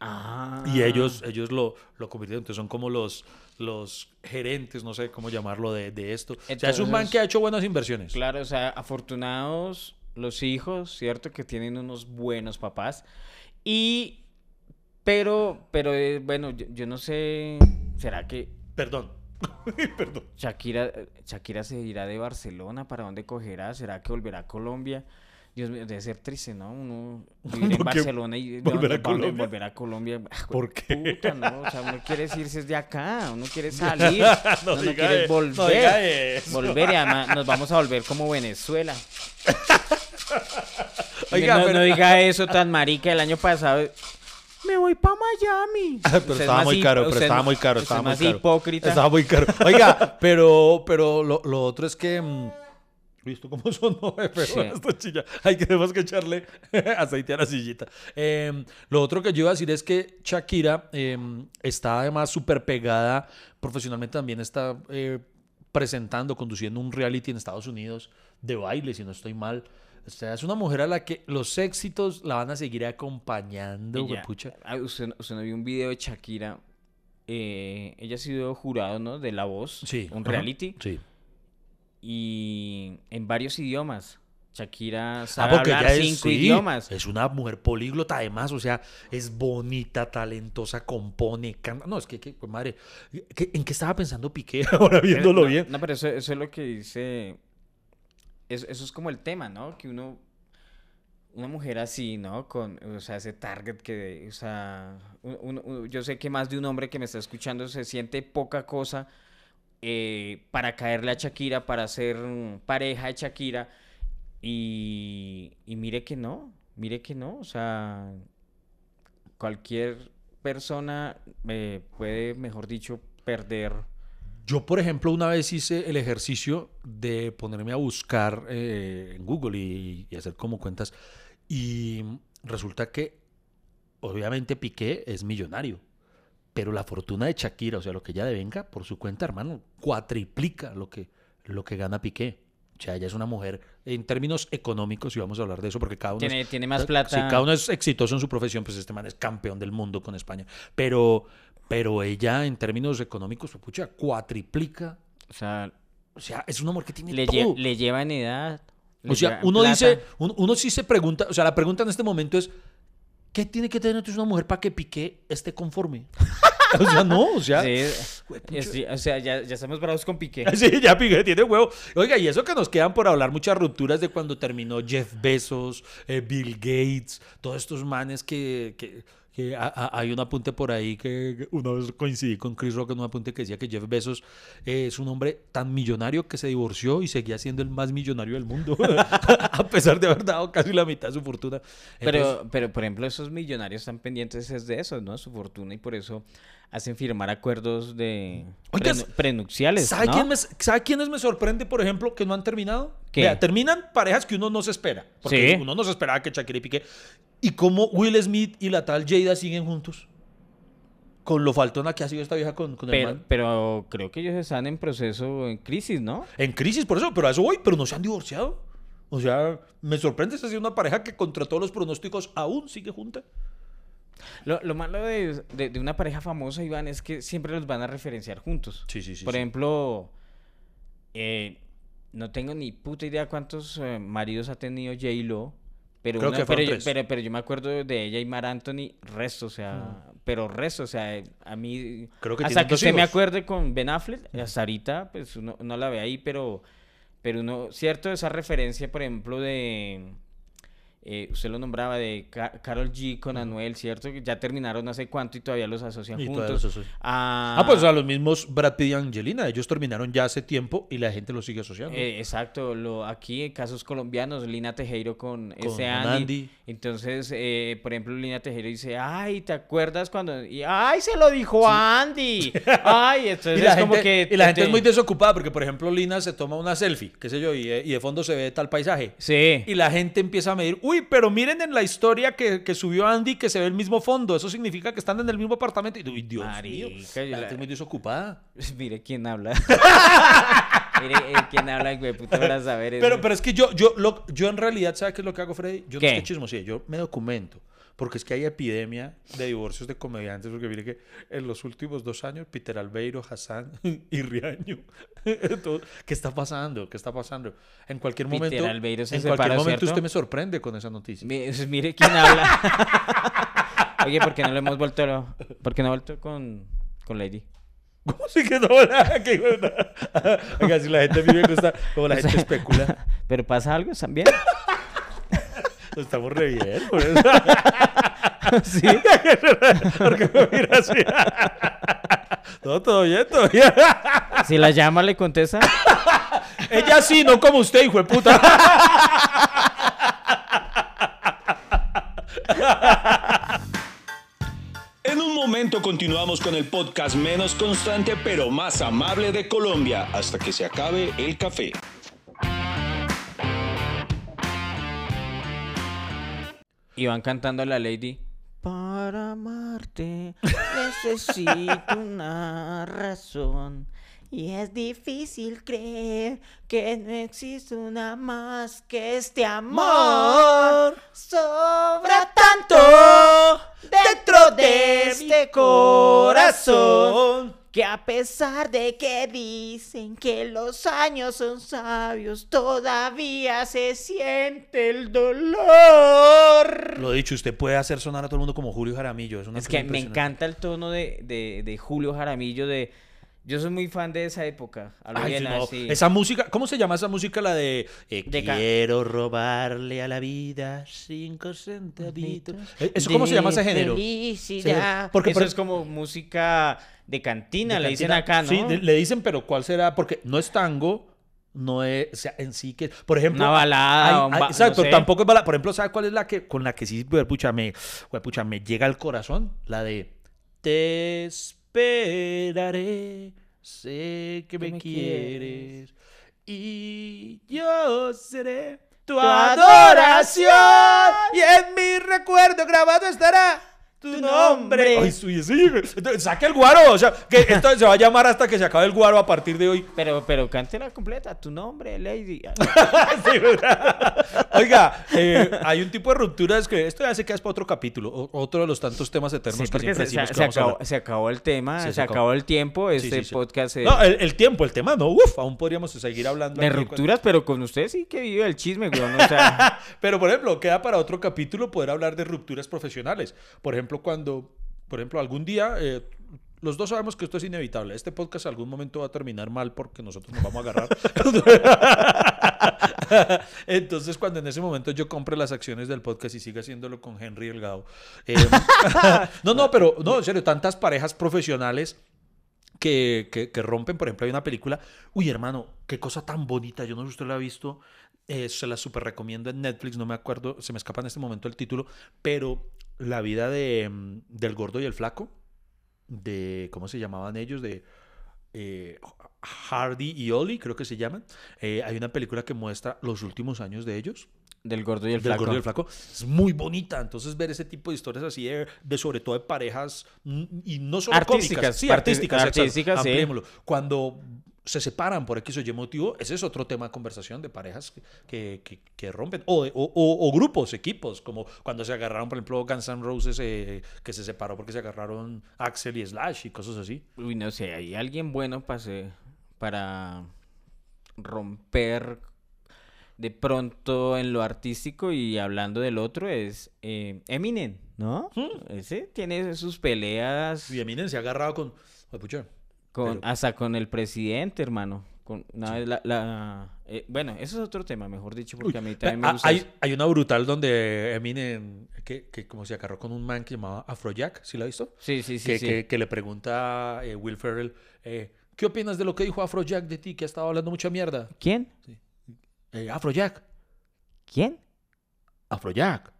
Speaker 1: ah.
Speaker 2: Y ellos, ellos lo, lo convirtieron, entonces son como los, los gerentes, no sé cómo llamarlo, de, de esto. o sea, es un man
Speaker 1: Entonces,
Speaker 2: que ha hecho buenas inversiones.
Speaker 1: Claro, o sea, afortunados los hijos, ¿cierto? Que tienen unos buenos papás. Y, pero, pero, eh, bueno, yo, yo no sé, ¿será que
Speaker 2: Perdón. Perdón.
Speaker 1: Shakira, Shakira se irá de Barcelona? ¿Para dónde cogerá? ¿Será que volverá a Colombia? Dios mío, debe ser triste, ¿no? Uno vivir en
Speaker 2: ¿Por qué
Speaker 1: Barcelona y
Speaker 2: volver a
Speaker 1: ¿pa' dónde
Speaker 2: Colombia?
Speaker 1: volver a Colombia. Ah,
Speaker 2: ¿Por qué?
Speaker 1: Puta, ¿no? O sea, uno quiere irse de acá, uno quiere salir,
Speaker 2: No
Speaker 1: uno quiere
Speaker 2: no
Speaker 1: volver. Volver y además nos vamos a volver como Venezuela.
Speaker 2: Oiga,
Speaker 1: no,
Speaker 2: pero-
Speaker 1: no diga eso tan marica el año pasado. Me voy para Miami.
Speaker 2: Pero estaba muy caro, pero estaba muy caro, estaba
Speaker 1: es
Speaker 2: muy caro.
Speaker 1: hipócrita.
Speaker 2: Estaba muy caro. Oiga, pero, pero lo, lo otro es que. mm, ¿Visto cómo sonó de feo
Speaker 1: Sí.
Speaker 2: esta chilla? Hay que tenemos que echarle aceite a la sillita. Eh, lo otro que yo iba a decir es que Shakira eh, está además súper pegada profesionalmente también está eh, presentando, conduciendo un reality en Estados Unidos de baile, si no estoy mal. O sea, es una mujer a la que los éxitos la van a seguir acompañando,
Speaker 1: Ella-
Speaker 2: huepucha.
Speaker 1: ah, usted, usted no vio un video de Shakira. Eh, ella ha sido jurado, ¿no? De La Voz.
Speaker 2: Sí.
Speaker 1: Un reality.
Speaker 2: Sí.
Speaker 1: Y en varios idiomas. Shakira
Speaker 2: Ah,
Speaker 1: sabe
Speaker 2: porque
Speaker 1: hablar
Speaker 2: ella es,
Speaker 1: cinco
Speaker 2: sí,
Speaker 1: idiomas.
Speaker 2: es una mujer políglota además, o sea, es bonita, talentosa, compone, canta. No, es que, que, pues, madre, ¿qué- ¿en qué estaba pensando Piqué ahora viéndolo
Speaker 1: no,
Speaker 2: bien?
Speaker 1: No, pero eso, eso es lo que dice. Eso, eso es como el tema, ¿no? Que uno. Una mujer así, ¿no? Con, o sea, ese target que, o sea, un- yo sé que más de un hombre que me está escuchando se siente poca cosa eh, para caerle a Shakira, para ser pareja de Shakira. Y, y mire que no, mire que no, o sea, cualquier persona eh, puede, mejor dicho, perder.
Speaker 2: Yo, por ejemplo, una vez hice el ejercicio de ponerme a buscar eh, en Google y, y hacer como cuentas. Y resulta que, obviamente, Piqué es millonario. Pero la fortuna de Shakira, o sea, lo que ella devenga por su cuenta, hermano, cuatriplica lo que, lo que gana Piqué. O sea, ella es una mujer, en términos económicos, y vamos a hablar de eso, porque cada uno
Speaker 1: Tiene,
Speaker 2: es,
Speaker 1: tiene más
Speaker 2: si
Speaker 1: plata.
Speaker 2: cada uno es exitoso en su profesión, pues este man es campeón del mundo con España. Pero, pero ella, en términos económicos, pucha, cuatriplica.
Speaker 1: O sea,
Speaker 2: O sea, es un amor que tiene
Speaker 1: le, lle-
Speaker 2: todo.
Speaker 1: le lleva en edad.
Speaker 2: O sea, uno
Speaker 1: plata.
Speaker 2: dice, un- uno sí se pregunta, o sea, la pregunta en este momento es, ¿qué tiene que tener entonces una mujer para que Piqué esté conforme? o sea, no, o sea,
Speaker 1: Sí, sí, o sea, ya, ya estamos bravos con Piqué.
Speaker 2: Sí, ya Piqué tiene huevo. Oiga, y eso que nos quedan por hablar muchas rupturas de cuando terminó Jeff Bezos, eh, Bill Gates, todos estos manes que, que, que a- a- hay un apunte por ahí que una vez coincidí con Chris Rock en un apunte que decía que Jeff Bezos eh, es un hombre tan millonario que se divorció y seguía siendo el más millonario del mundo, a pesar de haber dado casi la mitad de su fortuna. Entonces,
Speaker 1: Pero, pero, por ejemplo, esos millonarios están pendientes es de eso, ¿no? Su fortuna y por eso hacen firmar acuerdos de
Speaker 2: Oiga,
Speaker 1: prenu- prenunciales,
Speaker 2: ¿Sabe,
Speaker 1: ¿no?
Speaker 2: quién me, ¿Sabe quiénes me sorprende, por ejemplo, que no han terminado? Vea, terminan parejas que uno no se espera. Porque
Speaker 1: Sí.
Speaker 2: uno no se esperaba que Shakira y Piqué. Y cómo Will Smith y la tal Jada siguen juntos. Con lo faltona que ha sido esta vieja con, con el
Speaker 1: Pero,
Speaker 2: man.
Speaker 1: pero creo que ellos están en proceso, en crisis, ¿no?
Speaker 2: En crisis, por eso, pero a eso voy, pero no se han divorciado. O sea, me sorprende esta sido una pareja que contra todos los pronósticos aún sigue junta.
Speaker 1: Lo, lo malo de, de- de una pareja famosa, Iván, es que siempre los van a referenciar juntos.
Speaker 2: Sí, sí, sí,
Speaker 1: Por
Speaker 2: sí.
Speaker 1: ejemplo, eh, no tengo ni puta idea cuántos eh, maridos ha tenido J-Lo, Pero,
Speaker 2: Creo
Speaker 1: una-
Speaker 2: que
Speaker 1: pero, yo, pero, pero yo me acuerdo de ella y Mar Anthony, resto, o sea, pero resto, o sea, a mí,
Speaker 2: Creo que
Speaker 1: hasta que usted me
Speaker 2: hijos.
Speaker 1: acuerde con Ben Affleck, hasta ahorita, pues uno, uno la ve ahí, pero, pero uno, cierto, esa referencia, por ejemplo, de, eh, usted lo nombraba, de Carol G con Anuel, cierto, que ya terminaron sé cuánto y todavía los asocian
Speaker 2: Y
Speaker 1: juntos.
Speaker 2: los asocian.
Speaker 1: Ah,
Speaker 2: Ah, pues a los mismos Brad Pitt y Angelina. Ellos terminaron ya hace tiempo y la gente los sigue asociando.
Speaker 1: Eh, exacto, lo, aquí en casos colombianos, Lina Tejero con, ese Andy.
Speaker 2: Andy.
Speaker 1: Entonces, eh, por ejemplo, Lina Tejero dice, ay, ¿te acuerdas cuando...? Y, ay, se lo dijo a Andy. Ay, entonces
Speaker 2: y la,
Speaker 1: es como
Speaker 2: gente,
Speaker 1: que...
Speaker 2: y la gente
Speaker 1: te-
Speaker 2: es muy desocupada porque, por ejemplo, Lina se toma una selfie, qué sé yo, y, eh, y de fondo se ve tal paisaje.
Speaker 1: Sí.
Speaker 2: Y la gente empieza a medir, uy, pero miren en la historia que, que subió Andy que se ve el mismo fondo. Eso significa que están en el mismo apartamento. Y uy, Dios mío,
Speaker 1: Marica, yo
Speaker 2: la gente es muy desocupada.
Speaker 1: Mire quién habla. Mire eh, quién habla, güey, puta, para saber eso.
Speaker 2: Pero, pero es que yo, yo, lo, yo en realidad, ¿sabes qué es lo que hago, Freddy? Yo
Speaker 1: ¿Qué?
Speaker 2: no estoy chismosía, yo me documento. Porque es que hay epidemia de divorcios de comediantes. Porque mire que en los últimos dos años, Peter Albeiro, Hassan y Riaño. todo- ¿Qué está pasando? ¿Qué está pasando? En cualquier
Speaker 1: Peter
Speaker 2: momento.
Speaker 1: Albeiro se
Speaker 2: en cualquier
Speaker 1: separó,
Speaker 2: momento
Speaker 1: ¿cierto?
Speaker 2: usted me sorprende con esa noticia.
Speaker 1: Mi- Mire quién habla. Oye, ¿por qué no lo hemos vuelto... ¿Por qué no ha vuelto con, con Lady?
Speaker 2: ¿Cómo así que no? ¿Qué? Oiga, si la gente a mí me gusta, como la
Speaker 1: O
Speaker 2: gente
Speaker 1: sea,
Speaker 2: especula.
Speaker 1: ¿Pero pasa algo también?
Speaker 2: Estamos re bien. Por eso.
Speaker 1: sí.
Speaker 2: ¿Por qué me mira así? No, todo bien, todo bien.
Speaker 1: Si la llama, le contesta.
Speaker 2: Ella sí, no como usted, hijo de puta.
Speaker 3: En un momento continuamos con el podcast menos constante pero más amable de Colombia hasta que se acabe el café.
Speaker 1: Y van cantando a la Lady. Para amarte necesito una razón. Y es difícil creer que no existe una más que este amor. Sobra tanto dentro de este corazón. Que a pesar de que dicen que los años son sabios, todavía se siente el dolor.
Speaker 2: Lo dicho, usted puede hacer sonar a todo el mundo como Julio Jaramillo. Es, una
Speaker 1: Es que me encanta el tono de, de, de Julio Jaramillo de... Yo soy muy fan de esa época. a lo
Speaker 2: Ay,
Speaker 1: bien
Speaker 2: sí, no,
Speaker 1: así.
Speaker 2: Esa música, ¿cómo se llama esa música? La de, eh,
Speaker 1: De
Speaker 2: Quiero robarle a la vida cinco centavitos. Eh, ¿Eso cómo se llama ese género?
Speaker 1: Felicidad.
Speaker 2: Porque
Speaker 1: Eso
Speaker 2: por-
Speaker 1: es como música de cantina,
Speaker 2: De
Speaker 1: le dicen acá, ¿no?
Speaker 2: Sí, de- le dicen, pero ¿cuál será? Porque no es tango, no es, o sea, en sí que, por ejemplo,
Speaker 1: Una balada,
Speaker 2: hay-
Speaker 1: ba-
Speaker 2: exacto,
Speaker 1: no sé.
Speaker 2: tampoco es balada. Por ejemplo, ¿sabe cuál es la que, con la que sí, pucha, me, pucha, me llega al corazón? La de Te esperaré, sé que me,
Speaker 1: me
Speaker 2: quieres y yo seré tu
Speaker 1: adoración,
Speaker 2: y en mi recuerdo grabado estará tu
Speaker 1: nombre.
Speaker 2: Ay, sí, sí. Saque el guaro. O sea, que esto se va a llamar hasta que se acabe el guaro a partir de hoy.
Speaker 1: Pero, pero cántela completa, tu nombre, Lady.
Speaker 2: Sí. Oiga, eh, hay un tipo de rupturas que esto ya se queda para otro capítulo. o- otro de los tantos temas eternos
Speaker 1: Sí,
Speaker 2: que siempre
Speaker 1: se,
Speaker 2: decimos
Speaker 1: se-
Speaker 2: que
Speaker 1: se
Speaker 2: vamos
Speaker 1: acabó, se acabó el tema, se,
Speaker 2: acabó.
Speaker 1: acabó el tiempo. Este podcast eh,
Speaker 2: No, el, el tiempo, el tema no. Uf, aún podríamos seguir hablando.
Speaker 1: de rupturas, pero con usted sí que vive el chisme, güey. O sea,
Speaker 2: Pero, por ejemplo, queda para otro capítulo poder hablar de rupturas profesionales. Por ejemplo, cuando, por ejemplo, algún día, eh, los dos sabemos que esto es inevitable. Este podcast algún momento va a terminar mal porque nosotros nos vamos a agarrar. Entonces, cuando en ese momento yo compre las acciones del podcast y siga haciéndolo con Henry Delgado. eh, no, no, pero, no, en serio, tantas parejas profesionales que, que, que rompen. Por ejemplo, hay una película. Uy, hermano, qué cosa tan bonita. Yo no sé si usted la ha visto. eh, se la super recomiendo en Netflix. No me acuerdo, se me escapa en este momento el título. Pero la vida de, mm, del gordo y el flaco. De. ¿Cómo se llamaban ellos? De. eh, Hardy y Ollie, creo que se llaman. Eh, hay una película que muestra los últimos años de ellos
Speaker 1: del gordo y el
Speaker 2: del
Speaker 1: flaco.
Speaker 2: gordo y el flaco es muy bonita entonces ver ese tipo de historias así de, de sobre todo de parejas y no solo
Speaker 1: Artísticas,
Speaker 2: cómicas sí artísticas
Speaker 1: artísticas, sí.
Speaker 2: ampliémoslo. cuando se separan por X o Y motivo ese es otro tema de conversación de parejas que, que, rompen o, de- o- o- o grupos equipos como cuando se agarraron por ejemplo Guns N' Roses eh, que se separó porque se agarraron Axel y Slash y cosas así
Speaker 1: Uy, no sé, hay alguien bueno para, para romper de pronto en lo artístico y hablando del otro es eh, Eminem, ¿no? Ese tiene sus peleas
Speaker 2: Y Eminem se ha agarrado con... Pucha.
Speaker 1: Con,
Speaker 2: pero-
Speaker 1: hasta con el presidente, hermano. Con una vez la, la- eh, bueno, eso es otro tema, mejor dicho, porque a mí también me
Speaker 2: Ah,
Speaker 1: gusta.
Speaker 2: hay,
Speaker 1: eso.
Speaker 2: hay una brutal donde Eminem, que, que como se agarró con un man que llamaba Afrojack, ¿sí lo ha visto?
Speaker 1: Sí, sí, sí,
Speaker 2: que,
Speaker 1: sí.
Speaker 2: que- que le pregunta a Will Ferrell, eh, ¿qué opinas de lo que dijo Afrojack de ti, que ha estado hablando mucha mierda?
Speaker 1: ¿Quién?
Speaker 2: Eh, Afrojack,
Speaker 1: ¿Quién?
Speaker 2: Afrojack.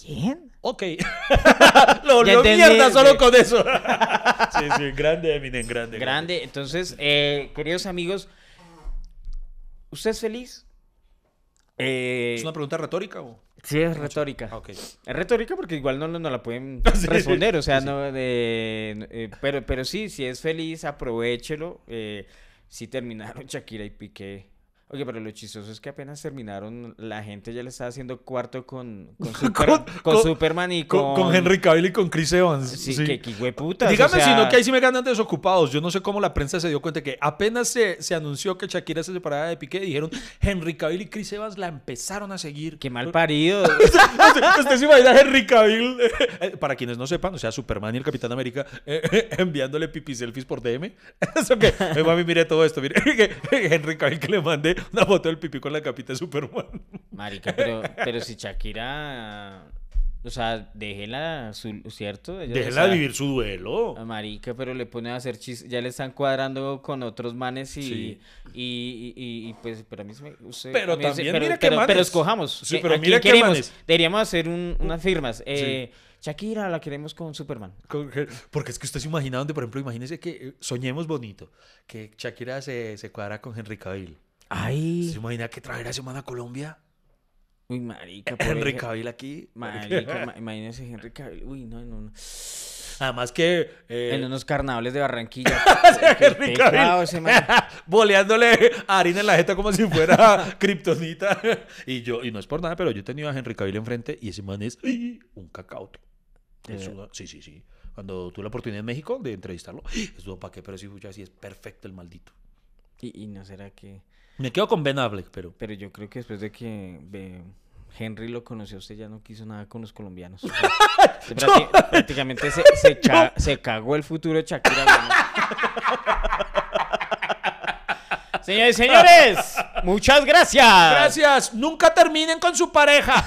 Speaker 1: ¿Quién?
Speaker 2: Ok. lo volvió
Speaker 1: entendí,
Speaker 2: mierda solo con eso. sí, sí, grande Eminem, grande.
Speaker 1: Grande. Entonces, eh, queridos amigos, ¿usted es feliz? Eh,
Speaker 2: ¿Es una pregunta retórica o...?
Speaker 1: Sí, es retórica.
Speaker 2: Ah, ok.
Speaker 1: Es retórica porque igual no, no, no la pueden
Speaker 2: Sí,
Speaker 1: responder, o sea,
Speaker 2: sí, sí.
Speaker 1: no de, eh, pero, pero sí, si es feliz, aprovechelo. Eh, sí terminaron Shakira y Piqué. Oye, pero lo chistoso es que apenas terminaron, la gente ya le estaba haciendo cuarto con, con, Super-
Speaker 2: Con-
Speaker 1: con
Speaker 2: con-
Speaker 1: Superman y
Speaker 2: Con,
Speaker 1: con...
Speaker 2: Henry Cavill y con Chris Evans.
Speaker 1: Sí,
Speaker 2: sí.
Speaker 1: que, que hueputas,
Speaker 2: Dígame
Speaker 1: o
Speaker 2: si
Speaker 1: sea,
Speaker 2: no, que ahí sí me ganan desocupados. Yo no sé cómo la prensa se dio cuenta que apenas se, se anunció que Shakira se separaba de Piqué, dijeron Henry Cavill y Chris Evans la empezaron a seguir.
Speaker 1: Qué mal parido.
Speaker 2: ¿Usted, se imagina a Henry Cavill, eh, para quienes no sepan, o sea, Superman y el Capitán América eh, enviándole pipi selfies por DM. Eso que, eh, mami, mire todo esto, mire, Henry Cavill que le mande una foto del pipí con la capita de Superman.
Speaker 1: Marica, pero, pero si Shakira... O sea, déjela, su, ¿cierto? Ella
Speaker 2: Déjela vivir su duelo.
Speaker 1: A Marica, pero le pone a hacer chis, ya le están cuadrando con otros manes y,
Speaker 2: Sí.
Speaker 1: y, y- y, pues, pero a mí se me... usted-
Speaker 2: Pero también
Speaker 1: pero,
Speaker 2: qué
Speaker 1: pero, pero
Speaker 2: manes.
Speaker 1: escojamos.
Speaker 2: Sí,
Speaker 1: ¿qué-
Speaker 2: pero
Speaker 1: ¿a
Speaker 2: mire
Speaker 1: quién
Speaker 2: qué
Speaker 1: queremos?
Speaker 2: manes.
Speaker 1: Deberíamos hacer un- unas firmas. Eh, Shakira la queremos con Superman.
Speaker 2: Porque es que usted se imagina donde, por ejemplo, imagínese que eh, soñemos bonito, que Shakira se, se cuadra con Henry Cavill.
Speaker 1: Ay.
Speaker 2: ¿Se imagina que traerá a ese man a Colombia?
Speaker 1: Uy, marica.
Speaker 2: Henry Cavill aquí.
Speaker 1: Marica, ma- imagínese Henry Cavill. Uy, no, no, no.
Speaker 2: Además que... eh,
Speaker 1: En unos carnavales de Barranquilla.
Speaker 2: Henry Cavill
Speaker 1: ese man.
Speaker 2: boleándole harina en la jeta como si fuera kriptonita. y yo, y no es por nada, pero yo he tenido a Henry Cavill enfrente y ese man es ¡ay! un cacauto.
Speaker 1: ¿De
Speaker 2: Es
Speaker 1: verdad?
Speaker 2: una- sí, sí, sí. Cuando tuve la oportunidad en México de entrevistarlo, estuvo para qué, pero sí, ya sí es perfecto el maldito.
Speaker 1: Y, y no será que...
Speaker 2: Me quedo con Ben Affleck, pero...
Speaker 1: Pero yo creo que después de que Henry lo conoció, usted ya no quiso nada con los colombianos. Prácti- prácticamente se, se, ca- se cagó el futuro de Shakira. Señores y señores, muchas gracias.
Speaker 2: Gracias. Nunca terminen con su pareja.